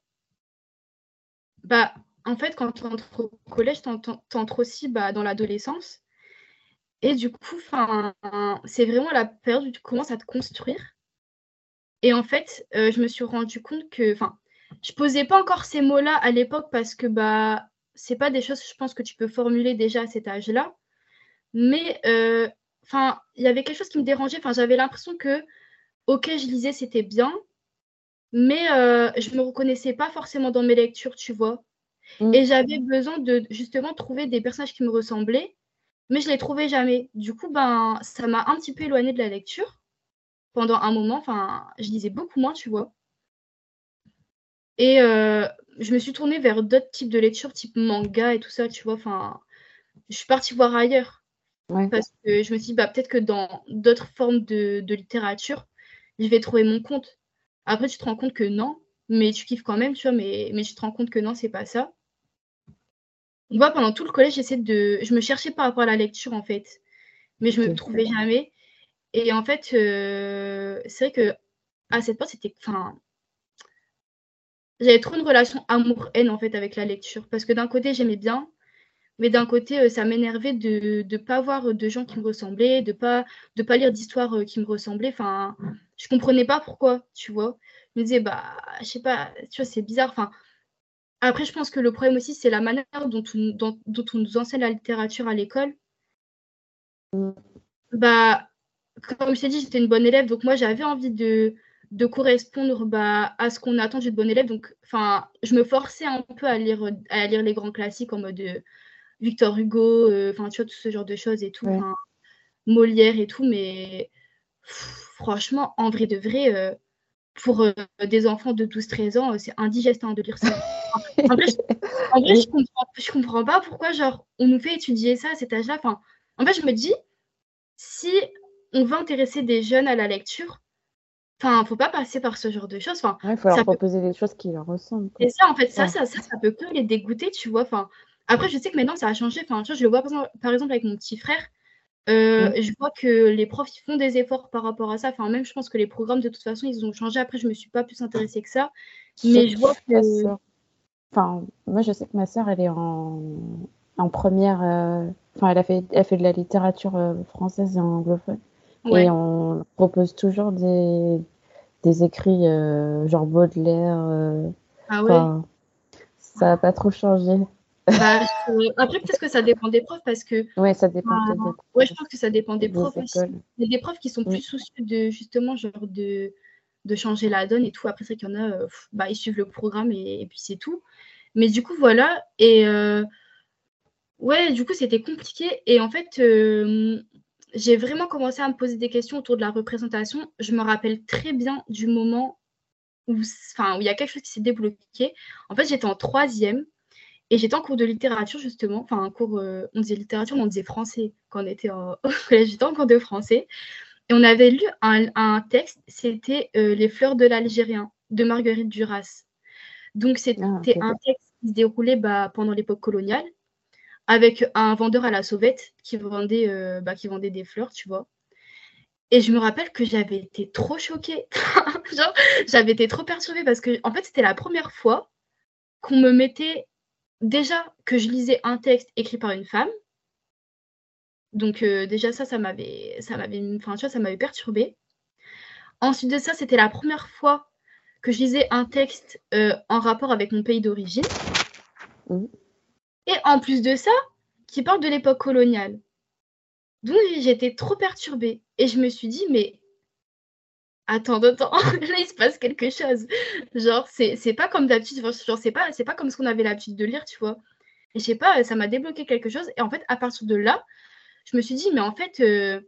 bah, en fait, quand tu entres au collège, tu entres aussi bah, dans l'adolescence. Et du coup, c'est vraiment la période où tu commences à te construire. Et en fait, euh, je me suis rendu compte que, enfin, je posais pas encore ces mots-là à l'époque parce que bah, c'est pas des choses, je pense, que tu peux formuler déjà à cet âge-là. Mais euh, il y avait quelque chose qui me dérangeait. Enfin, j'avais l'impression que, ok, je lisais, c'était bien, mais euh, je me reconnaissais pas forcément dans mes lectures, tu vois. Mmh. Et j'avais besoin de justement trouver des personnages qui me ressemblaient mais je ne les trouvais jamais. Du coup, ben, ça m'a un petit peu éloignée de la lecture pendant un moment. Enfin, je lisais beaucoup moins, tu vois. Et euh, je me suis tournée vers d'autres types de lectures, type manga et tout ça, tu vois. Enfin, je suis partie voir ailleurs. Parce que je me suis dit, bah, peut-être que dans d'autres formes de, littérature, je vais trouver mon compte. Après, tu te rends compte que non, mais tu kiffes quand même, tu vois, mais, mais tu te rends compte que non, c'est pas ça. Moi, pendant tout le collège, j'essaie de. Je me cherchais par rapport à la lecture, en fait. Mais je ne me trouvais jamais. Et en fait, euh, c'est vrai que à cette période, c'était. Enfin. J'avais trop une relation amour-haine, en fait, avec la lecture. Parce que d'un côté, j'aimais bien. Mais d'un côté, euh, ça m'énervait de ne pas voir de gens qui me ressemblaient, de pas de pas lire d'histoires euh, qui me ressemblaient. Enfin, je comprenais pas pourquoi, tu vois. Je me disais, bah, je sais pas, tu vois, c'est bizarre. Enfin, après, je pense que le problème aussi, c'est la manière dont on, nous enseigne la littérature à l'école. Bah, comme je t'ai dit, j'étais une bonne élève, donc moi, j'avais envie de, correspondre bah, à ce qu'on attend d'une bonne élève. Donc, enfin, je me forçais un peu à lire, à lire les grands classiques en mode euh, Victor Hugo, euh, enfin, tu vois, tout ce genre de choses et tout, Molière et tout, mais franchement, en vrai de vrai, euh, pour des enfants de 12-13 ans, c'est indigeste hein, de lire ça. [laughs] en, vrai, je comprends, comprends pas pourquoi genre, on nous fait étudier ça à cet âge-là. Enfin, en fait, je me dis, si on veut intéresser des jeunes à la lecture, enfin, faut pas passer par ce genre de choses. Enfin, il faut leur proposer des choses qui leur ressemblent. Et ça, en fait, ça, ça, ça, peut que les dégoûter, tu vois. Enfin, après, je sais que maintenant, ça a changé. Enfin, je le vois par exemple avec mon petit frère. Euh. Je vois que les profs ils font des efforts par rapport à ça. Enfin, même je pense que les programmes de toute façon ils ont changé. Après, je me suis pas plus intéressée que ça, mais je vois que Enfin, moi, je sais que ma sœur, elle est en, en première. Euh, enfin, elle, a fait, elle fait de la littérature euh, française et anglophone. Et on propose toujours des, des écrits euh, genre Baudelaire. ah ouais Ça n'a pas trop changé. Bah, après, peut-être que ça dépend des profs parce que. Ouais, ça dépend des profs. Ouais, je pense que ça dépend des, profs aussi. Il y a des profs qui sont plus soucieux de justement, genre de de changer la donne et tout. Après, c'est qu'il y en a, euh, bah, ils suivent le programme et, puis c'est tout. Mais du coup, voilà. Et euh, ouais, du coup, c'était compliqué. Et en fait, euh, j'ai vraiment commencé à me poser des questions autour de la représentation. Je me rappelle très bien du moment où il y a quelque chose qui s'est débloqué. En fait, j'étais en troisième. Et j'étais en cours de littérature, justement. Enfin, un cours, on disait littérature, mais on disait français quand on était [laughs] au collège. J'étais en cours de français. Et on avait lu un, texte, c'était euh, Les fleurs de l'Algérien de Marguerite Duras. Donc c'était ah, un texte qui se déroulait bah, pendant l'époque coloniale avec un vendeur à la sauvette qui vendait, euh, bah, qui vendait des fleurs, tu vois. Et je me rappelle que j'avais été trop choquée. [laughs] j'avais été trop perturbée parce que, en fait, c'était la première fois qu'on me mettait déjà que je lisais un texte écrit par une femme donc déjà ça, ça m'avait ça m'avait enfin, tu vois, ça m'avait perturbée. Ensuite de ça, c'était la première fois que je lisais un texte euh, en rapport avec mon pays d'origine. Mm. Et en plus de ça, qui parle de l'époque coloniale. Donc j'étais trop perturbée. Et je me suis dit, mais attends, attends, [laughs] là il se passe quelque chose. Genre, c'est pas comme d'habitude, genre, c'est pas, pas comme ce qu'on avait l'habitude de lire, tu vois. Et je sais pas, ça m'a débloqué quelque chose. Et en fait, à partir de là, je me suis dit, mais en fait, euh,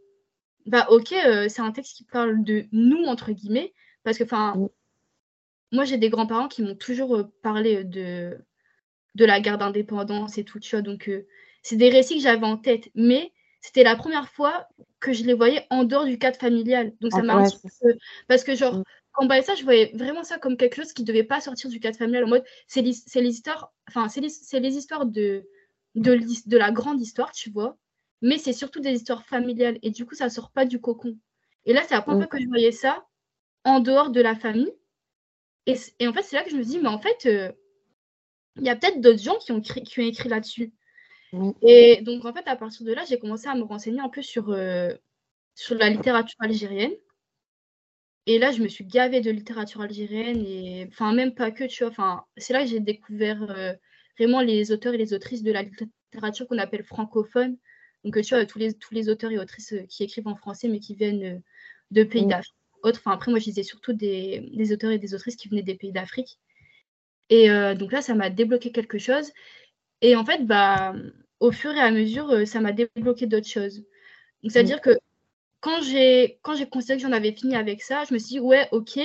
bah ok, euh, c'est un texte qui parle de nous, entre guillemets, parce que, enfin, moi j'ai des grands-parents qui m'ont toujours euh, parlé de, de la guerre d'indépendance et tout, tu vois. Donc, c'est des récits que j'avais en tête, mais c'était la première fois que je les voyais en dehors du cadre familial. Donc ça m'a parce que genre mm. quand on ça, je voyais vraiment ça comme quelque chose qui devait pas sortir du cadre familial en mode c'est les, les, histoires enfin c'est les, les, histoires de de, de la grande histoire, tu vois, mais c'est surtout des histoires familiales et du coup ça sort pas du cocon. Et là, c'est la première mm. fois que je voyais ça en dehors de la famille. Et, et en fait, c'est là que je me dis mais en fait euh, il y a peut-être d'autres gens qui ont, qui ont écrit là-dessus. Et donc, en fait, à partir de là, j'ai commencé à me renseigner un peu sur, euh, sur la littérature algérienne. Et là, je me suis gavée de littérature algérienne, et enfin, même pas que, tu vois. Enfin, c'est là que j'ai découvert euh, vraiment les auteurs et les autrices de la littérature qu'on appelle francophone. Donc, tu vois, tous les, tous les auteurs et autrices euh, qui écrivent en français, mais qui viennent de pays d'Afrique. Enfin, après, moi, je disais surtout des, des, auteurs et des autrices qui venaient des pays d'Afrique. Et donc là, ça m'a débloqué quelque chose. Et en fait, bah, au fur et à mesure, euh, ça m'a débloqué d'autres choses. c'est-à-dire mm. que quand j'ai quand j'ai considéré que j'en avais fini avec ça, je me suis dit ouais, ok,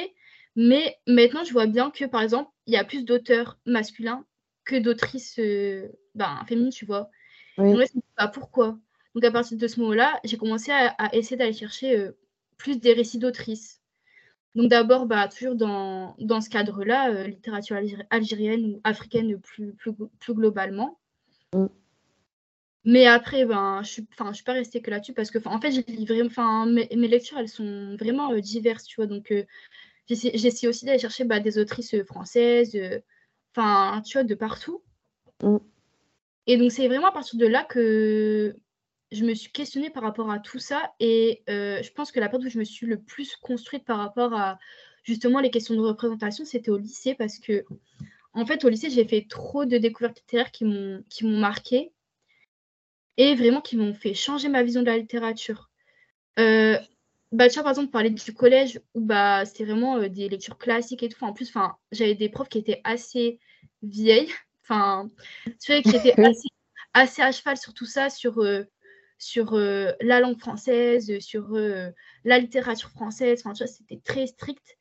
mais maintenant je vois bien que par exemple, il y a plus d'auteurs masculins que d'autrices euh, ben, féminines, tu vois. Oui. Donc là, je pas pourquoi? Donc à partir de ce moment-là, j'ai commencé à, essayer d'aller chercher euh, plus des récits d'autrices. Donc d'abord, bah, toujours dans, dans ce cadre-là, littérature algérienne ou africaine plus, plus, plus globalement. Mm. Mais après, ben, je suis, je suis pas restée que là-dessus parce que, en fait, mes, mes, lectures, elles sont vraiment euh, diverses, tu vois. Donc, euh, j'essaie aussi d'aller chercher bah, des autrices euh, françaises, enfin, tu vois, de partout. Mm. Et donc, c'est vraiment à partir de là que je me suis questionnée par rapport à tout ça. Et je pense que la période où je me suis le plus construite par rapport à justement les questions de représentation, c'était au lycée parce que, en fait, au lycée, j'ai fait trop de découvertes littéraires qui m'ont marqué et vraiment qui m'ont fait changer ma vision de la littérature. Euh, bah, tu vois, par exemple, parler du collège où bah, c'était vraiment euh, des lectures classiques et tout. en plus, j'avais des profs qui étaient assez vieilles, enfin, tu vois, qui étaient [laughs] assez, assez, à cheval sur tout ça, sur, euh, sur la langue française, sur la littérature française. Enfin, tu vois, c'était très strict.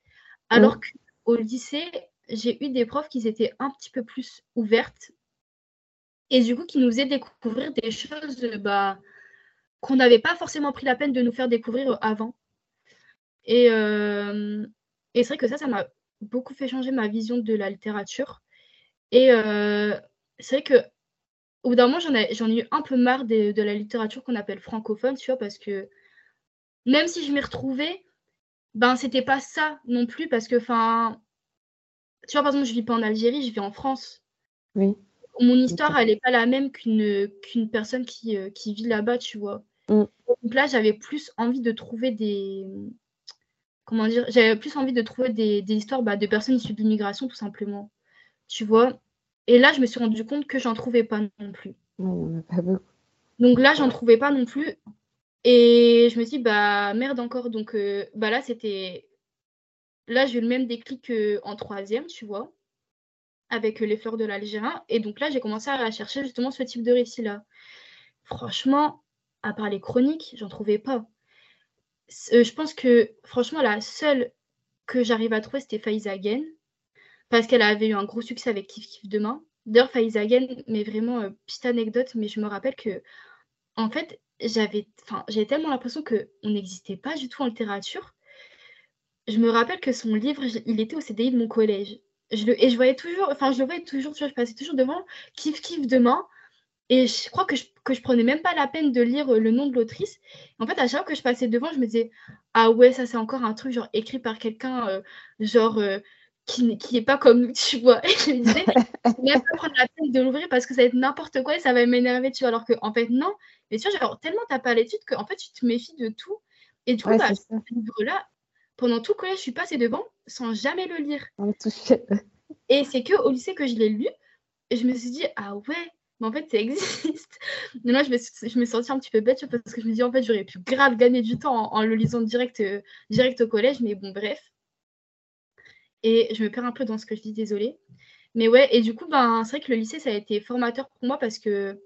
Alors qu'au lycée, j'ai eu des profs qui étaient un petit peu plus ouvertes et du coup qui nous faisait découvrir des choses bah, qu'on n'avait pas forcément pris la peine de nous faire découvrir euh, avant. Et, euh, et c'est vrai que ça, ça m'a beaucoup fait changer ma vision de la littérature. Et euh, c'est vrai que au bout d'un moment, j'en ai, j'en ai eu un peu marre de, de la littérature qu'on appelle francophone, tu vois, parce que même si je m'y retrouvais, ben c'était pas ça non plus, parce que, enfin, tu vois, par exemple, je vis pas en Algérie, je vis en France. Oui mon histoire, elle n'est pas la même qu'une qu'une personne qui, euh, qui vit là-bas, tu vois. Mm. Donc là, j'avais plus envie de trouver des. Comment dire J'avais plus envie de trouver des, des histoires bah, de personnes issues de l'immigration, tout simplement. Tu vois? Et là, je me suis rendu compte que j'en trouvais pas non plus. Donc là, j'en trouvais pas non plus. Et je me suis dit, bah merde encore. Donc euh, bah là, c'était. Là, j'ai eu le même déclic qu'en troisième, tu vois avec les fleurs de l'Algérien. Et donc là, j'ai commencé à chercher justement ce type de récit-là. Franchement, à part les chroniques, j'en trouvais pas. Euh, je pense que, franchement, la seule que j'arrive à trouver, c'était Faiza parce qu'elle avait eu un gros succès avec Kif Kif Demain. D'ailleurs, Faiza mais vraiment, euh, petite anecdote, mais je me rappelle que, en fait, j'avais tellement l'impression qu'on n'existait pas du tout en littérature. Je me rappelle que son livre, il était au CDI de mon collège je le, et je voyais toujours, enfin, je le voyais toujours, tu vois, je passais toujours devant, kiff, kiff demain. Et je crois que je, que je prenais même pas la peine de lire euh, le nom de l'autrice. En fait, à chaque fois que je passais devant, je me disais, ah ouais, ça c'est encore un truc genre écrit par quelqu'un, euh, genre qui, qui est pas comme nous, [laughs] tu vois. Et je me disais, même pas prendre la peine de l'ouvrir parce que ça va être n'importe quoi et ça va m'énerver, tu vois. Alors qu'en en fait, non. Mais tu vois, genre, tellement t'as pas l'étude qu'en fait, tu te méfies de tout. Et du coup, bah, ce livre-là, pendant tout le collège, je suis passée devant sans jamais le lire. [laughs] Et c'est que au lycée que je l'ai lu, et je me suis dit, ah ouais, mais en fait, ça existe. [laughs] Mais moi, je me, suis, je me sentis un petit peu bête parce que je me dis, en fait, j'aurais pu grave gagner du temps en, le lisant direct, euh, direct au collège, mais bon, bref. Et je me perds un peu dans ce que je dis, désolée. Mais ouais, et du coup, ben, c'est vrai que le lycée, ça a été formateur pour moi parce que,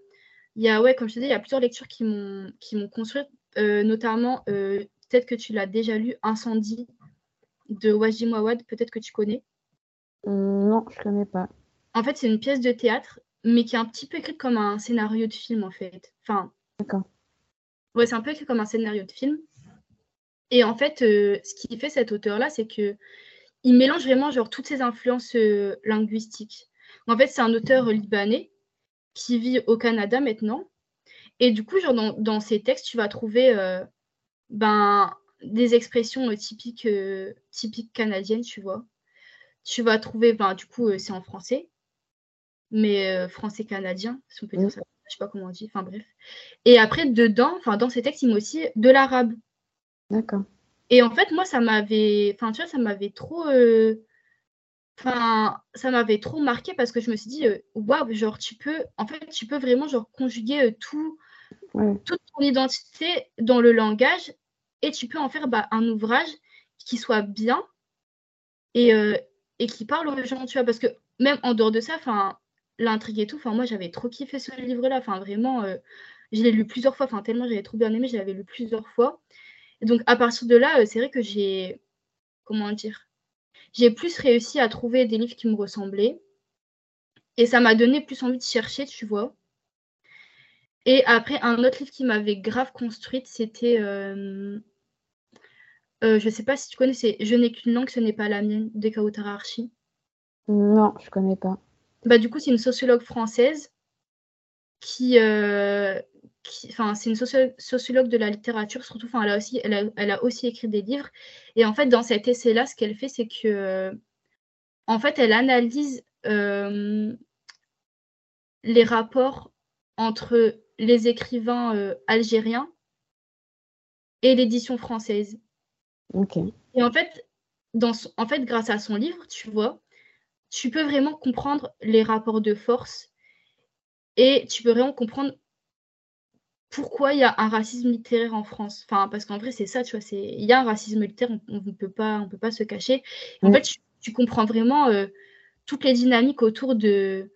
il y a, ouais, comme je te dis, il y a plusieurs lectures qui m'ont construite, euh, notamment, euh, peut-être que tu l'as déjà lu, Incendie de Wajdi Mouawad, peut-être que tu connais. non, je ne connais pas. En fait, c'est une pièce de théâtre, mais qui est un petit peu écrite comme un scénario de film, en fait. Enfin. D'accord. Ouais, c'est un peu écrit comme un scénario de film. Et en fait, euh, ce qui fait cet auteur-là, c'est que il mélange vraiment genre toutes ses influences euh, linguistiques. En fait, c'est un auteur libanais qui vit au Canada maintenant. Et du coup, genre dans, dans ses textes, tu vas trouver euh, ben, des expressions typiques, typiques canadiennes, tu vois. Tu vas trouver, ben, du coup, c'est en français mais euh, français canadien, si on peut dire mm. ça. Je sais pas comment on dit. Enfin bref. Et après, dedans, enfin dans ces textes, il met aussi de l'arabe. D'accord. Et en fait, moi, ça m'avait, enfin tu vois, ça m'avait trop, euh, enfin ça m'avait trop marqué parce que je me suis dit, euh, waouh, genre tu peux, en fait, tu peux vraiment genre conjuguer tout, toute ton identité dans le langage et tu peux en faire bah, un ouvrage qui soit bien et, et qui parle aux gens, tu vois, parce que même en dehors de ça, enfin l'intrigue et tout. Enfin, moi, j'avais trop kiffé ce livre-là. Enfin, vraiment, euh, je l'ai lu plusieurs fois. Enfin, tellement j'avais trop bien aimé, je l'avais lu plusieurs fois. Et donc, à partir de là, euh, c'est vrai que j'ai. Comment dire J'ai plus réussi à trouver des livres qui me ressemblaient. Et ça m'a donné plus envie de chercher, tu vois. Et après, un autre livre qui m'avait grave construite, c'était. Euh... Euh, je sais pas si tu connais, c'est Je n'ai qu'une langue, ce n'est pas la mienne, de Kautara Archie. Non, je connais pas. Bah, du coup, c'est une sociologue française qui, euh, enfin, c'est une sociologue de la littérature, surtout, enfin, elle a aussi, elle a, elle a, aussi écrit des livres. Et en fait, dans cet essai-là, ce qu'elle fait, c'est que, en fait, elle analyse euh, les rapports entre les écrivains euh, algériens et l'édition française. Ok. Et en fait, dans, en fait, grâce à son livre, tu vois, tu peux vraiment comprendre les rapports de force et tu peux vraiment comprendre pourquoi il y a un racisme littéraire en France? Enfin, parce qu'en vrai, c'est ça, tu vois, il y a un racisme littéraire, on ne peut, pas, on peut pas se cacher. En fait, tu, comprends vraiment euh, toutes les dynamiques autour de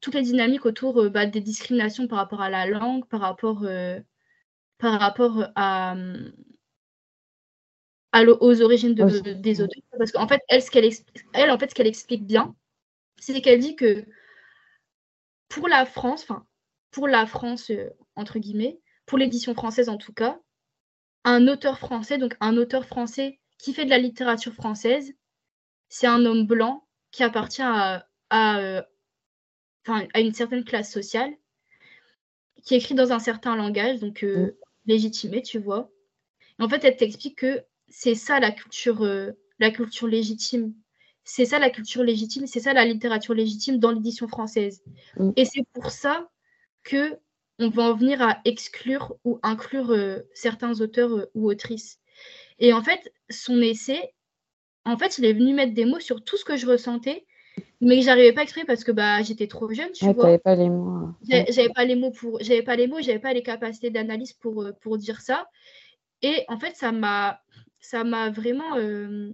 toutes les dynamiques autour euh, bah, des discriminations par rapport à la langue, par rapport, euh, par rapport à, aux origines des auteurs. Parce qu'en fait, elle, ce qu'elle elle, en fait, ce qu'elle explique bien, c'est qu'elle dit que pour la France, enfin, pour la France, euh, entre guillemets, pour l'édition française en tout cas, un auteur français, donc un auteur français qui fait de la littérature française, c'est un homme blanc qui appartient à, à, euh, à une certaine classe sociale, qui écrit dans un certain langage, donc euh, mm. légitimé, tu vois. En fait, elle t'explique que c'est ça la culture, euh, la culture légitime. C'est ça la culture légitime, c'est ça la littérature légitime dans l'édition française. Mm. Et c'est pour ça que on va en venir à exclure ou inclure euh, certains auteurs euh, ou autrices. Et en fait, son essai, en fait, il est venu mettre des mots sur tout ce que je ressentais, mais que j'arrivais pas à exprimer parce que bah j'étais trop jeune, tu vois. pas les mots. Hein. J'avais pas les mots pour, j'avais pas les mots, j'avais pas les capacités d'analyse pour pour dire ça. Et en fait, ça m'a ça m'a vraiment, euh,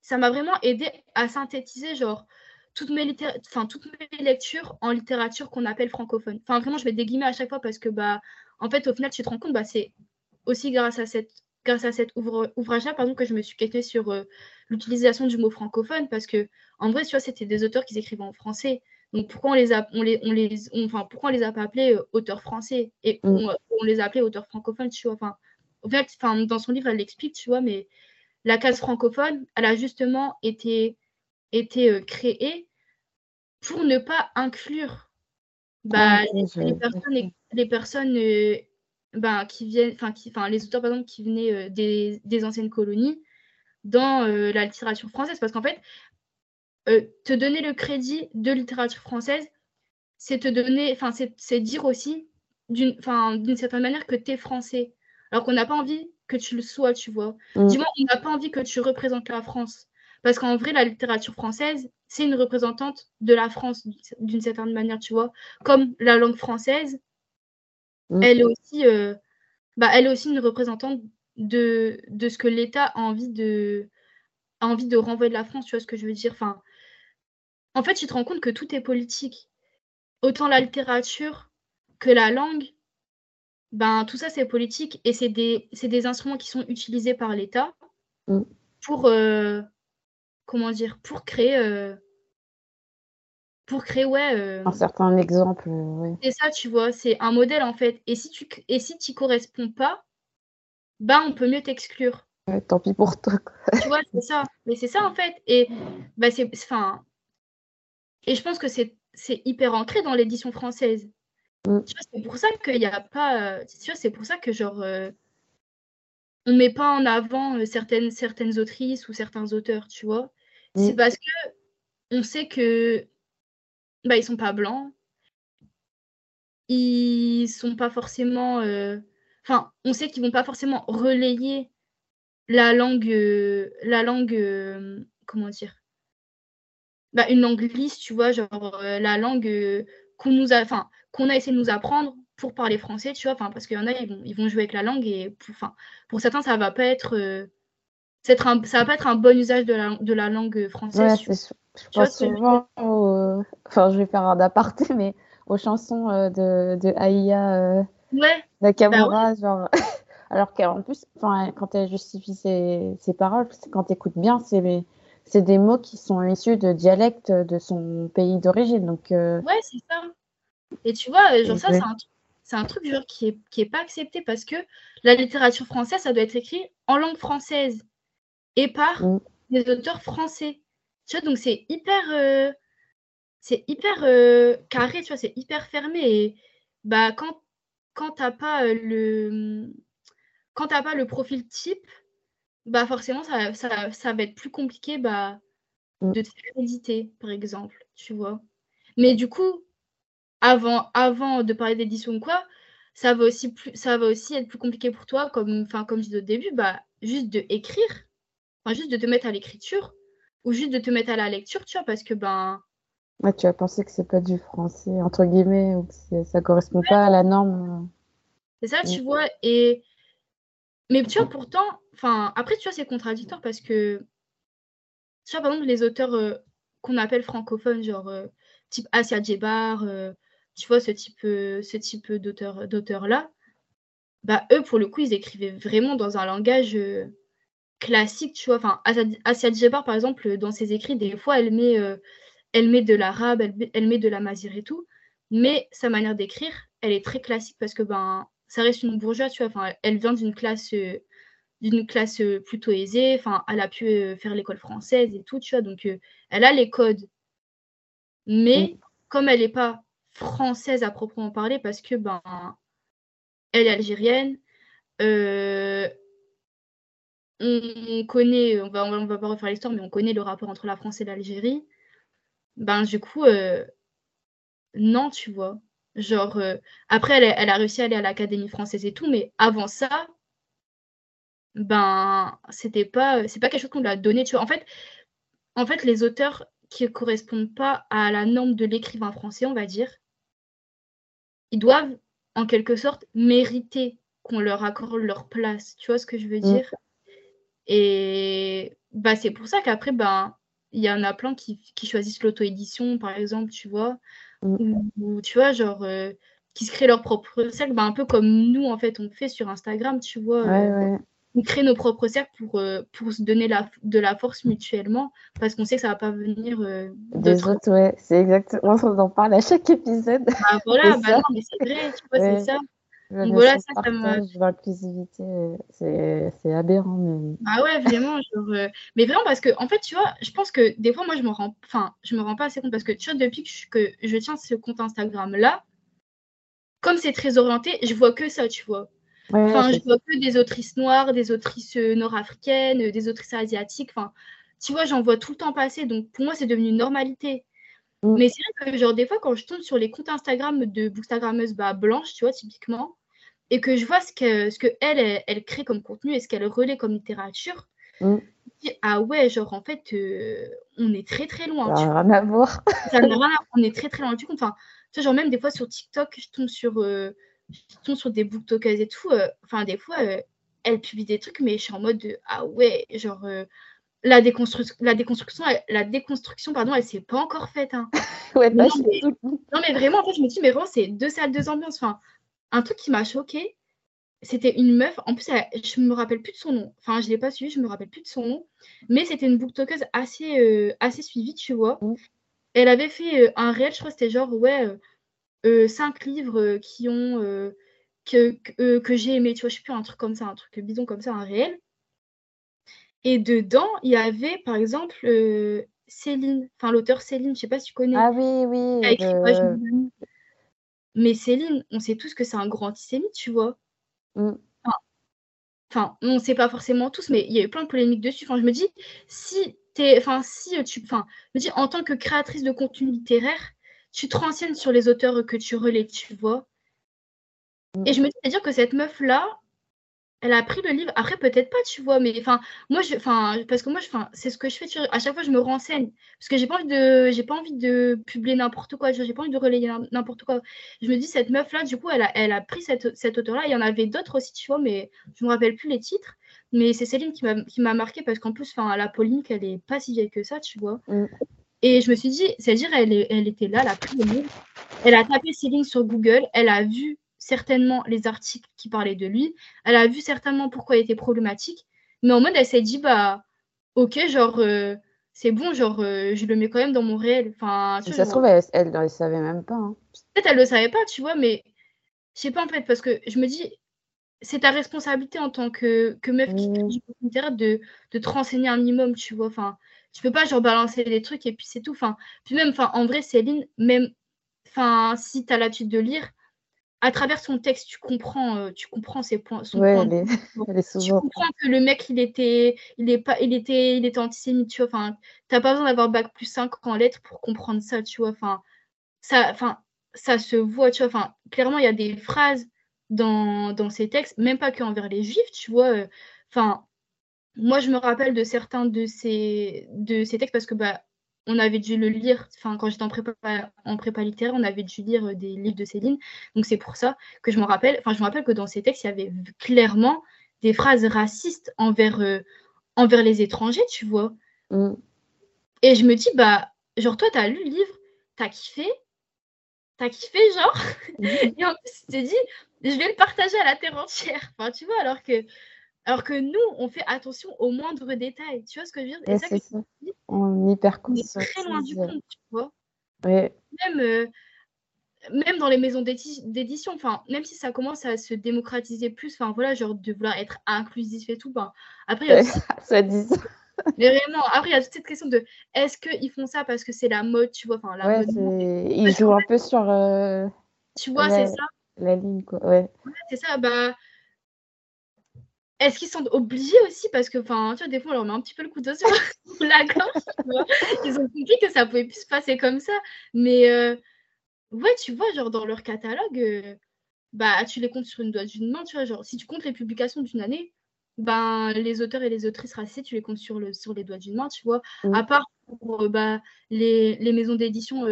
ça m'a vraiment aidé à synthétiser genre toutes mes, enfin, toutes mes lectures en littérature qu'on appelle francophone. Enfin, vraiment, je mets des guillemets à chaque fois parce que, bah, en fait, au final, tu te rends compte, bah, c'est aussi grâce à cette grâce à cet ouvrage-là, pardon, que je me suis questionnée sur euh, l'utilisation du mot francophone, parce que en vrai, tu vois, c'était des auteurs qui écrivaient en français. Donc pourquoi on les a, on les, on les, enfin pourquoi on les a pas appelés euh, auteurs français et mm. on, on, les a appelés auteurs francophones, tu vois? Enfin, en fait, dans son livre, elle l'explique, tu vois, mais la case francophone, elle a justement été, été euh, créée pour ne pas inclure bah, ah, les, personnes, les personnes euh, bah, qui viennent, enfin, les auteurs, par exemple, qui venaient euh, des, des, anciennes colonies dans la littérature française. Parce qu'en fait, te donner le crédit de littérature française, c'est te donner, enfin, c'est dire aussi d'une certaine manière que tu es français alors qu'on n'a pas envie que tu le sois, tu vois. Mm. Dis-moi, on n'a pas envie que tu représentes la France. Parce qu'en vrai, la littérature française, c'est une représentante de la France d'une certaine manière, tu vois. Comme la langue française, mm. elle, est aussi, euh, bah, elle est aussi une représentante de, de ce que l'État a envie de, a envie de renvoyer de la France, tu vois ce que je veux dire. Enfin, en fait, tu te rends compte que tout est politique. Autant la littérature que la langue, ben, tout ça, c'est politique et c'est des, des, instruments qui sont utilisés par l'État mm. pour, euh, comment dire, pour créer, euh, pour créer, ouais. Euh, un certain exemple, C'est ça, tu vois, c'est un modèle en fait. Et si tu et si y corresponds pas, ben, on peut mieux t'exclure. tant pis pour toi. Tu vois, c'est ça. Mais c'est ça en fait. Et bah, c'est, enfin, et je pense que c'est hyper ancré dans l'édition française. Mm. c'est pour ça qu'il n'y a pas. Euh, tu vois, c'est pour ça que genre. Euh, on met pas en avant certaines, certaines autrices ou certains auteurs, tu vois. C'est parce que on sait que bah, ils sont pas blancs. Ils sont pas forcément. Enfin, on sait qu'ils vont pas forcément relayer la langue. la langue. comment dire bah, une langue lisse, tu vois, genre la langue qu'on nous a, enfin, qu'on a essayé de nous apprendre pour parler français, tu vois, enfin, parce qu'il y en a, ils vont, ils vont jouer avec la langue et pour, pour certains, ça va pas être, euh, un, ça va pas être un bon usage de la, de la langue française. Ouais, je pense souvent, enfin, je vais faire un aparté, mais aux chansons euh, de, de Aïa euh, ouais, Nakamura, bah genre. [laughs] Alors qu'en plus, quand elle justifie ses, ses paroles, quand tu écoutes bien, c'est c'est des mots qui sont issus de dialectes de son pays d'origine. Donc, Ouais, c'est ça. Et tu vois, genre ça, c'est un, truc genre, qui n'est qui est pas accepté parce que la littérature française, ça doit être écrit en langue française et par mm. des auteurs français. Tu vois, donc c'est hyper, euh, c'est hyper euh, carré, tu vois, c'est hyper fermé. Et bah, quand, quand tu n'as pas euh, le quand pas le profil type, bah forcément, ça, ça, ça va être plus compliqué bah, mm. de te faire éditer, par exemple, tu vois. Mais du coup, avant, avant de parler d'édition ou quoi, ça va aussi plus, ça va aussi être plus compliqué pour toi, comme, enfin, comme je disais au début, bah, juste de écrire, juste de te mettre à l'écriture, ou juste de te mettre à la lecture, tu vois, parce que ben. Ouais, tu as pensé que c'est pas du français, entre guillemets, ou que ça correspond pas à la norme. C'est ça, tu vois, et. Mais tu vois, pourtant, enfin, après, tu vois, c'est contradictoire parce que, tu vois, par exemple, les auteurs euh, qu'on appelle francophones, genre euh, type Asia Djebar, euh, tu vois, ce type, ce type d'auteur, d'auteur-là, bah, eux, pour le coup, ils écrivaient vraiment dans un langage classique, tu vois. Enfin, Asia Djebar, par exemple, dans ses écrits, des fois, elle met, euh, elle met de l'arabe, elle, met de la mazir et tout, mais sa manière d'écrire, elle est très classique parce que ben, ça reste une bourgeoise, tu vois. Enfin, elle vient d'une classe, d'une classe plutôt aisée. Enfin, elle a pu faire l'école française et tout, tu vois. Donc, elle a les codes. Mais comme elle n'est pas française à proprement parler parce que ben elle est algérienne. Euh, on, connaît, on va, on va pas refaire l'histoire, mais on connaît le rapport entre la France et l'Algérie. Ben du coup, euh, non, tu vois. Genre, euh, après, elle, elle, a réussi à aller à l'Académie française et tout, mais avant ça, ben, c'était pas, c'est pas quelque chose qu'on lui a donné, tu vois. En fait, en fait, les auteurs qui correspondent pas à la norme de l'écrivain français, on va dire, ils doivent en quelque sorte mériter qu'on leur accorde leur place. Tu vois ce que je veux mm. dire? Et bah, c'est pour ça qu'après, ben, il y en a plein qui, choisissent l'auto-édition, par exemple, tu vois. Mm. Ou, tu vois, genre, euh, qui se créent leur propre cercle, ben, un peu comme nous, en fait, on fait sur Instagram, tu vois. Euh, on crée nos propres cercles pour, euh, pour se donner la, de la force mutuellement parce qu'on sait que ça va pas venir euh, des autres. Ouais, c'est exactement on en parle à chaque épisode. [laughs] Ah, voilà, bah non, mais c'est vrai, tu vois, c'est ça. Donc voilà, ça, ça m'a. L'inclusivité, c'est aberrant. Mais... Ah ouais, vraiment. genre, euh, Mais vraiment, parce que, en fait, tu vois, je pense que des fois, moi, je me rends, enfin, je me rends pas assez compte parce que, tu vois, depuis que je, que je tiens ce compte Instagram-là, comme c'est très orienté, je vois que ça, tu vois enfin, je vois que des autrices noires, des autrices euh, nord-africaines, euh, des autrices asiatiques. Enfin, tu vois, j'en vois tout le temps passer. Donc, pour moi, c'est devenu une normalité. Mm. Mais c'est vrai que, genre, des fois, quand je tombe sur les comptes Instagram de bookstagrammeuses bah, blanches, tu vois, typiquement, et que je vois ce que, ce que elle, elle, crée comme contenu et ce qu'elle relaie comme littérature, mm. je dis, ah ouais, genre en fait, euh, on est très très loin. Ça n'a rien à voir. Ça n'a rien On est très très loin du compte. Enfin, tu vois, genre même des fois sur TikTok, je tombe sur, euh, je tombe sur des booktokers et tout. Euh, enfin, des fois, elle publie des trucs, mais je suis en mode de, ah ouais, genre la, déconstruction, la déconstruction, la déconstruction, pardon, elle s'est pas encore faite. Hein. [laughs] ouais, non, mais, non, mais vraiment, en fait, je me dis, mais vraiment, c'est deux salles, deux ambiances. Enfin, un truc qui m'a choqué, c'était une meuf, en plus, je me rappelle plus de son nom. Enfin, je l'ai pas suivi, je me rappelle plus de son nom. Mais c'était une booktokeuse assez, euh, assez suivie, tu vois. Mm. Elle avait fait euh, un réel, je crois que c'était genre, ouais, euh, cinq livres qui ont. que, que, j'ai aimé, tu vois, je sais plus, un truc comme ça, un truc bidon comme ça, un réel. Et dedans, il y avait, par exemple, Céline, enfin l'auteur Céline, je sais pas si tu connais. Ah oui, oui. Mais Céline, on sait tous que c'est un grand antisémite, tu vois. Mm. Enfin, on ne sait pas forcément tous, mais il y a eu plein de polémiques dessus. Enfin, je me dis, si es, enfin, si tu, enfin, me dis, en tant que créatrice de contenu littéraire, tu te renseignes sur les auteurs que tu relais, tu vois. Mm. Et je me dis, c'est-à-dire que cette meuf-là, elle a pris le livre. Après, peut-être pas, tu vois, mais enfin, moi, je, enfin, parce que moi, je, c'est ce que je fais. à chaque fois, je me renseigne parce que j'ai pas envie de, j'ai pas envie de publier n'importe quoi. J'ai pas envie de relayer n'importe quoi. Je me dis cette meuf là, du coup, elle a, elle a pris cette, cet auteur là. Il y en avait d'autres aussi, tu vois, mais je me rappelle plus les titres. Mais c'est Céline qui m'a, qui m'a marqué parce qu'en plus, enfin, la polémique, elle est pas si vieille que ça, tu vois. Mm. Et je me suis dit, c'est-à-dire, elle, elle était là, elle a pris le livre, elle a tapé Céline sur Google, elle a vu certainement les articles qui parlaient de lui. Elle a vu certainement pourquoi il était problématique. Mais en mode, elle s'est dit, bah, ok, genre, euh, c'est bon, genre, euh, je le mets quand même dans mon réel. Enfin, ça se trouve, elle ne le savait même pas. Hein. Peut-être elle le savait pas, tu vois, mais je sais pas en fait, parce que je me dis, c'est ta responsabilité en tant que, que meuf qui mmh. de, de te renseigner un minimum, tu vois. Enfin, tu peux pas genre balancer des trucs et puis c'est tout. Enfin, puis même, enfin, en vrai, Céline, même, enfin, si tu as l'habitude de lire, à travers son texte, tu comprends, euh, tu comprends ses points. Son ouais, Tu comprends que le mec, il était, il est pas, il était, il était antisémite, tu vois. Enfin, t'as pas besoin d'avoir bac plus 5 en lettres pour comprendre ça, tu vois. Enfin, ça, enfin, ça se voit, tu vois. Enfin, clairement, il y a des phrases dans, dans ces textes, même pas qu'envers les juifs, tu vois. Euh, enfin, moi, je me rappelle de certains de ces, de ces textes parce que, bah, on avait dû le lire, enfin quand j'étais en prépa, en prépa littéraire, on avait dû lire euh, des livres de Céline. Donc c'est pour ça que je me rappelle, enfin je me rappelle que dans ces textes, il y avait clairement des phrases racistes envers, euh, envers les étrangers, tu vois. Mm. Et je me dis, bah, genre toi, t'as lu le livre, t'as kiffé, t'as kiffé, genre. Mm. [laughs] Et en plus, tu te dis, je vais le partager à la terre entière. Enfin, tu vois, alors que alors que nous, on fait attention aux moindres détails. Tu vois ce que je veux dire? Et ça, ça. on est hyper conscient. très loin du compte, tu vois? Même, euh, même dans les maisons d'édition, enfin, même si ça commence à se démocratiser plus, enfin voilà, genre de vouloir être inclusif et tout, ben, après, il y a [laughs] ça dit ça. [laughs] Mais vraiment, après, il y a toute cette question de est-ce qu'ils font ça parce que c'est la mode, tu vois, enfin, la ouais, Ils jouent un peu sur. Euh, tu vois, c'est ça? La ligne, quoi. Ouais. ouais c'est ça, bah est-ce qu'ils sont obligés aussi? Parce que, enfin, tu vois, des fois, on leur met un petit peu le couteau sur [laughs] la gorge, tu vois. Ils ont compris que ça pouvait plus se passer comme ça. Mais, euh, ouais, tu vois, genre, dans leur catalogue, euh, bah, tu les comptes sur une doigt d'une main, tu vois. Genre, si tu comptes les publications d'une année, ben, les auteurs et les autrices racistes, tu les comptes sur, le, sur les doigts d'une main, tu vois. Mmh. À part pour euh, bah, les, les maisons d'édition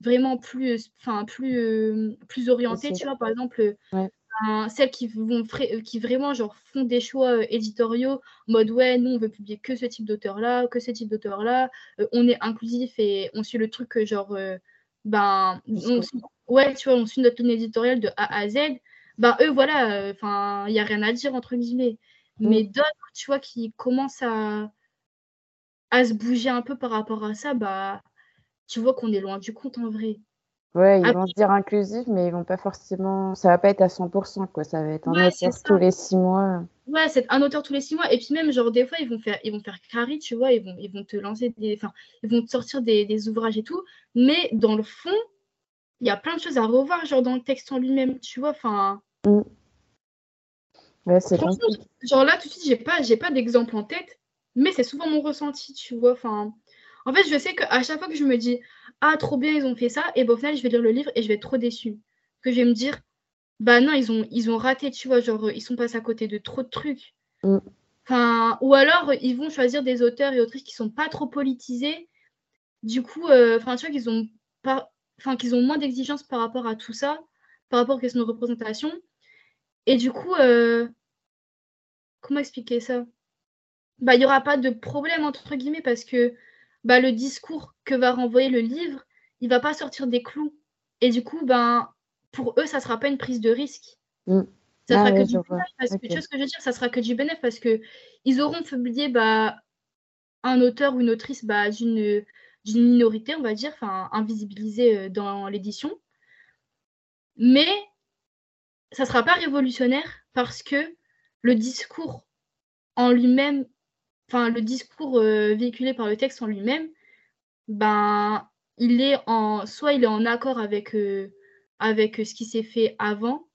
vraiment plus, enfin, plus, plus orientées, tu vois. Par exemple, celles qui vont euh, qui vraiment genre font des choix euh, éditoriaux en mode ouais nous on veut publier que ce type d'auteur là que ce type d'auteur là euh, on est inclusif et on suit le truc genre ben ouais tu vois on suit notre ligne éditoriale de A à Z ben eux voilà enfin il y a rien à dire entre guillemets. Mm. mais d'autres tu vois qui commencent à à se bouger un peu par rapport à ça bah tu vois qu'on est loin du compte en vrai Ouais, ils vont se dire inclusif, mais ils vont pas forcément. Ça va pas être à 100%, quoi. Ça va être un auteur tous les six mois. Ouais, c'est un auteur tous les six mois. Et puis même, genre, des fois, ils vont faire, ils vont faire carry, tu vois. Ils vont, ils vont te lancer des. Enfin, ils vont te sortir des, ouvrages et tout. Mais dans le fond, il y a plein de choses à revoir, genre, dans le texte en lui-même, tu vois. Enfin. Mm. Ouais, c'est Genre là, tout de suite, j'ai pas, j'ai pas d'exemple en tête, mais c'est souvent mon ressenti, tu vois. Enfin. En fait, je sais qu'à chaque fois que je me dis, ah, trop bien, ils ont fait ça. Et bon, au final, je vais lire le livre et je vais être trop déçue. Que je vais me dire, bah non, ils ont, ils ont raté, tu vois, genre, ils sont passés à côté de trop de trucs. Mm. Enfin, ou alors, ils vont choisir des auteurs et autrices qui sont pas trop politisés. Du coup, euh, enfin, tu vois, qu'ils ont pas, enfin, qu'ils ont moins d'exigences par rapport à tout ça, par rapport aux questions de représentation. Et du coup, euh, comment expliquer ça? Bah, il y aura pas de problème entre guillemets parce que bah, le discours que va renvoyer le livre, il va pas sortir des clous. Et du coup, ben, pour eux, ça sera pas une prise de risque. Mm. Ça Ah sera ouais, que du bénéfice parce que Ok. tu vois ce que je veux dire, ça sera que du bénéfice parce que ils auront publié bah, un auteur ou une autrice bah, d'une minorité, on va dire, enfin invisibilisé euh, dans l'édition. Mais ça sera pas révolutionnaire parce que le discours en lui-même, enfin le discours euh, véhiculé par le texte en lui-même, ben il est en soit il est en accord avec euh, avec ce qui s'est fait avant,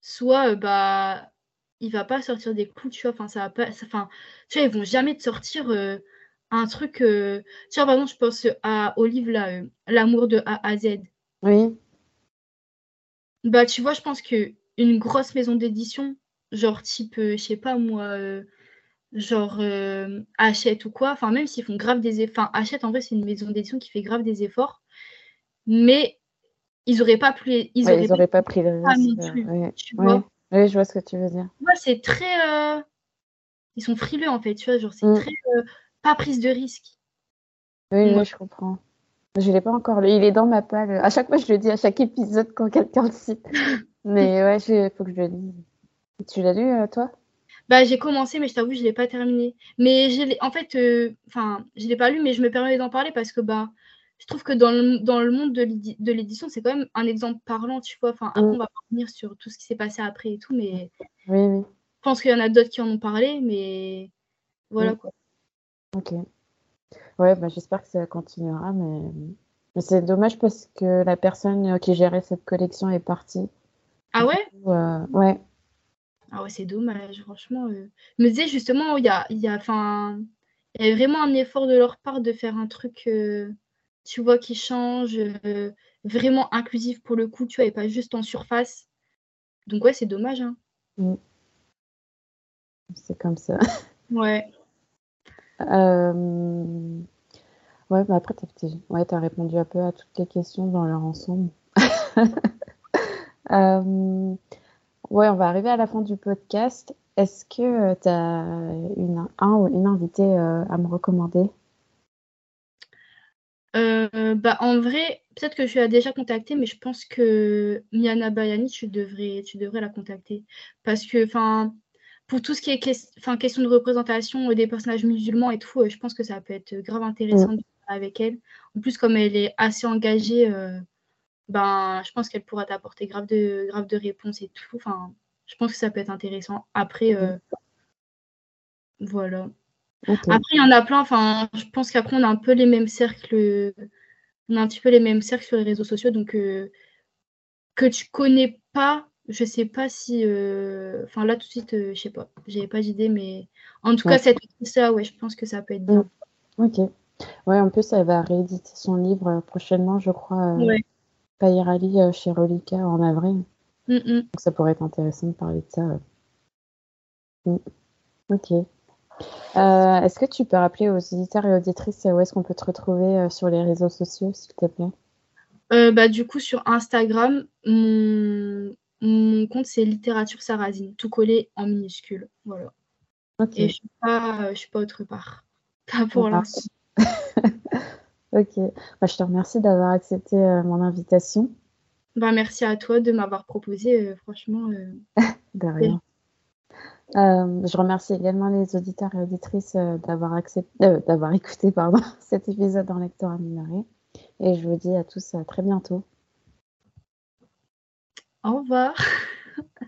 soit euh, bah il va pas sortir des clous, tu vois, enfin ça va pas enfin tu vois, ils vont jamais te sortir euh, un truc euh... tu vois par exemple, je pense à au livre là euh, L'amour de A à Z. Oui, Bah tu vois, je pense que une grosse maison d'édition, genre type euh, je sais pas moi euh, genre euh, Hachette ou quoi, enfin même s'ils font grave des efforts, enfin Hachette en vrai c'est une maison d'édition qui fait grave des efforts, mais ils auraient pas pu ils Ouais, auraient ils pas n'auraient pas pris le risque. ouais. tu Ouais. vois. Oui, je vois ce que tu veux dire. Moi, c'est très. euh, Ils sont frileux, en fait, tu vois. Genre, c'est Mm. très. euh, Pas prise de risque. Oui, oui, je comprends. Je l'ai pas encore lu. Il est dans ma palle. À chaque fois, je le dis à chaque épisode quand quelqu'un le cite. [laughs] Mais ouais, il faut que je le lise. Tu l'as lu, euh, toi? Bah, j'ai commencé, mais je t'avoue, je l'ai pas terminé. Mais je en fait, euh, enfin, je l'ai pas lu, mais je me permets d'en parler parce que bah, je trouve que dans le, dans le monde de l'édi- de l'édition, c'est quand même un exemple parlant, tu vois. Enfin, après, on va revenir sur tout ce qui s'est passé après et tout, mais Oui, oui. je pense qu'il y en a d'autres qui en ont parlé, mais voilà quoi. Ok. Ouais, bah, j'espère que ça continuera, mais, mais c'est dommage parce que la personne euh, qui gérait cette collection est partie. Ah ouais? Coup, euh, ouais. Ah ouais, c'est dommage, franchement. euh. Je me disais justement, il y a, il y a, enfin, il y a vraiment un effort de leur part de faire un truc, euh, tu vois, qui change, euh, vraiment inclusif pour le coup, tu vois, et pas juste en surface. Donc ouais, c'est dommage, hein. C'est comme ça. [laughs] Ouais. Euh, Ouais, bah après, t'as petit- ouais, t'as répondu un peu à toutes les questions dans leur ensemble. [laughs] Euh, Ouais, on va arriver à la fin du podcast. Est-ce que tu as une, un ou une invitée euh, à me recommander? Euh, bah, en vrai, peut-être que je l'ai déjà contactée, mais je pense que Miana Bayani, tu devrais, tu devrais la contacter. Parce que, enfin, pour tout ce qui est question de représentation euh, des personnages musulmans et tout, euh, je pense que ça peut être grave intéressant de parler avec elle. En plus, comme elle est assez engagée, euh, ben, je pense qu'elle pourra t'apporter grave de, grave de réponses et tout. Enfin, je pense que ça peut être intéressant. Après, euh, voilà. Ok. Après, il y en a plein. Enfin, je pense qu'après, on a un peu les mêmes cercles. On a un petit peu les mêmes cercles sur les réseaux sociaux. Donc, euh, que tu connais pas, je sais pas si. euh, Enfin, là, tout de suite, je sais pas. J'avais pas d'idée, mais en tout Ouais. cas, cette ça, ouais, je pense que ça peut être bien. Ok. Ouais, en plus, elle va rééditer son livre prochainement, je crois, Ouais. Payirali euh, chez Rolika en avril. Mm, mm. Donc, ça pourrait être intéressant de parler de ça. Mm. Ok. Euh, est-ce que tu peux rappeler aux auditeurs et auditrices euh, où est-ce qu'on peut te retrouver sur les réseaux sociaux, s'il te plaît? Euh, bah, du coup, sur Instagram, mon, mon compte, c'est Littérature Sarrazine, tout collé en minuscule. Voilà. Et je suis pas, je suis pas autre part. [laughs] Pas pour l'instant. [laughs] Ok. Bah, je te remercie d'avoir accepté euh, mon invitation. Bah, merci à toi de m'avoir proposé. euh, franchement, euh, [laughs] De rien. Euh, je remercie également les auditeurs et auditrices d'avoir accepté, d'avoir écouté pardon, [laughs] cet épisode en lecteur amélioré. Et je vous dis à tous à très bientôt. au revoir. [laughs]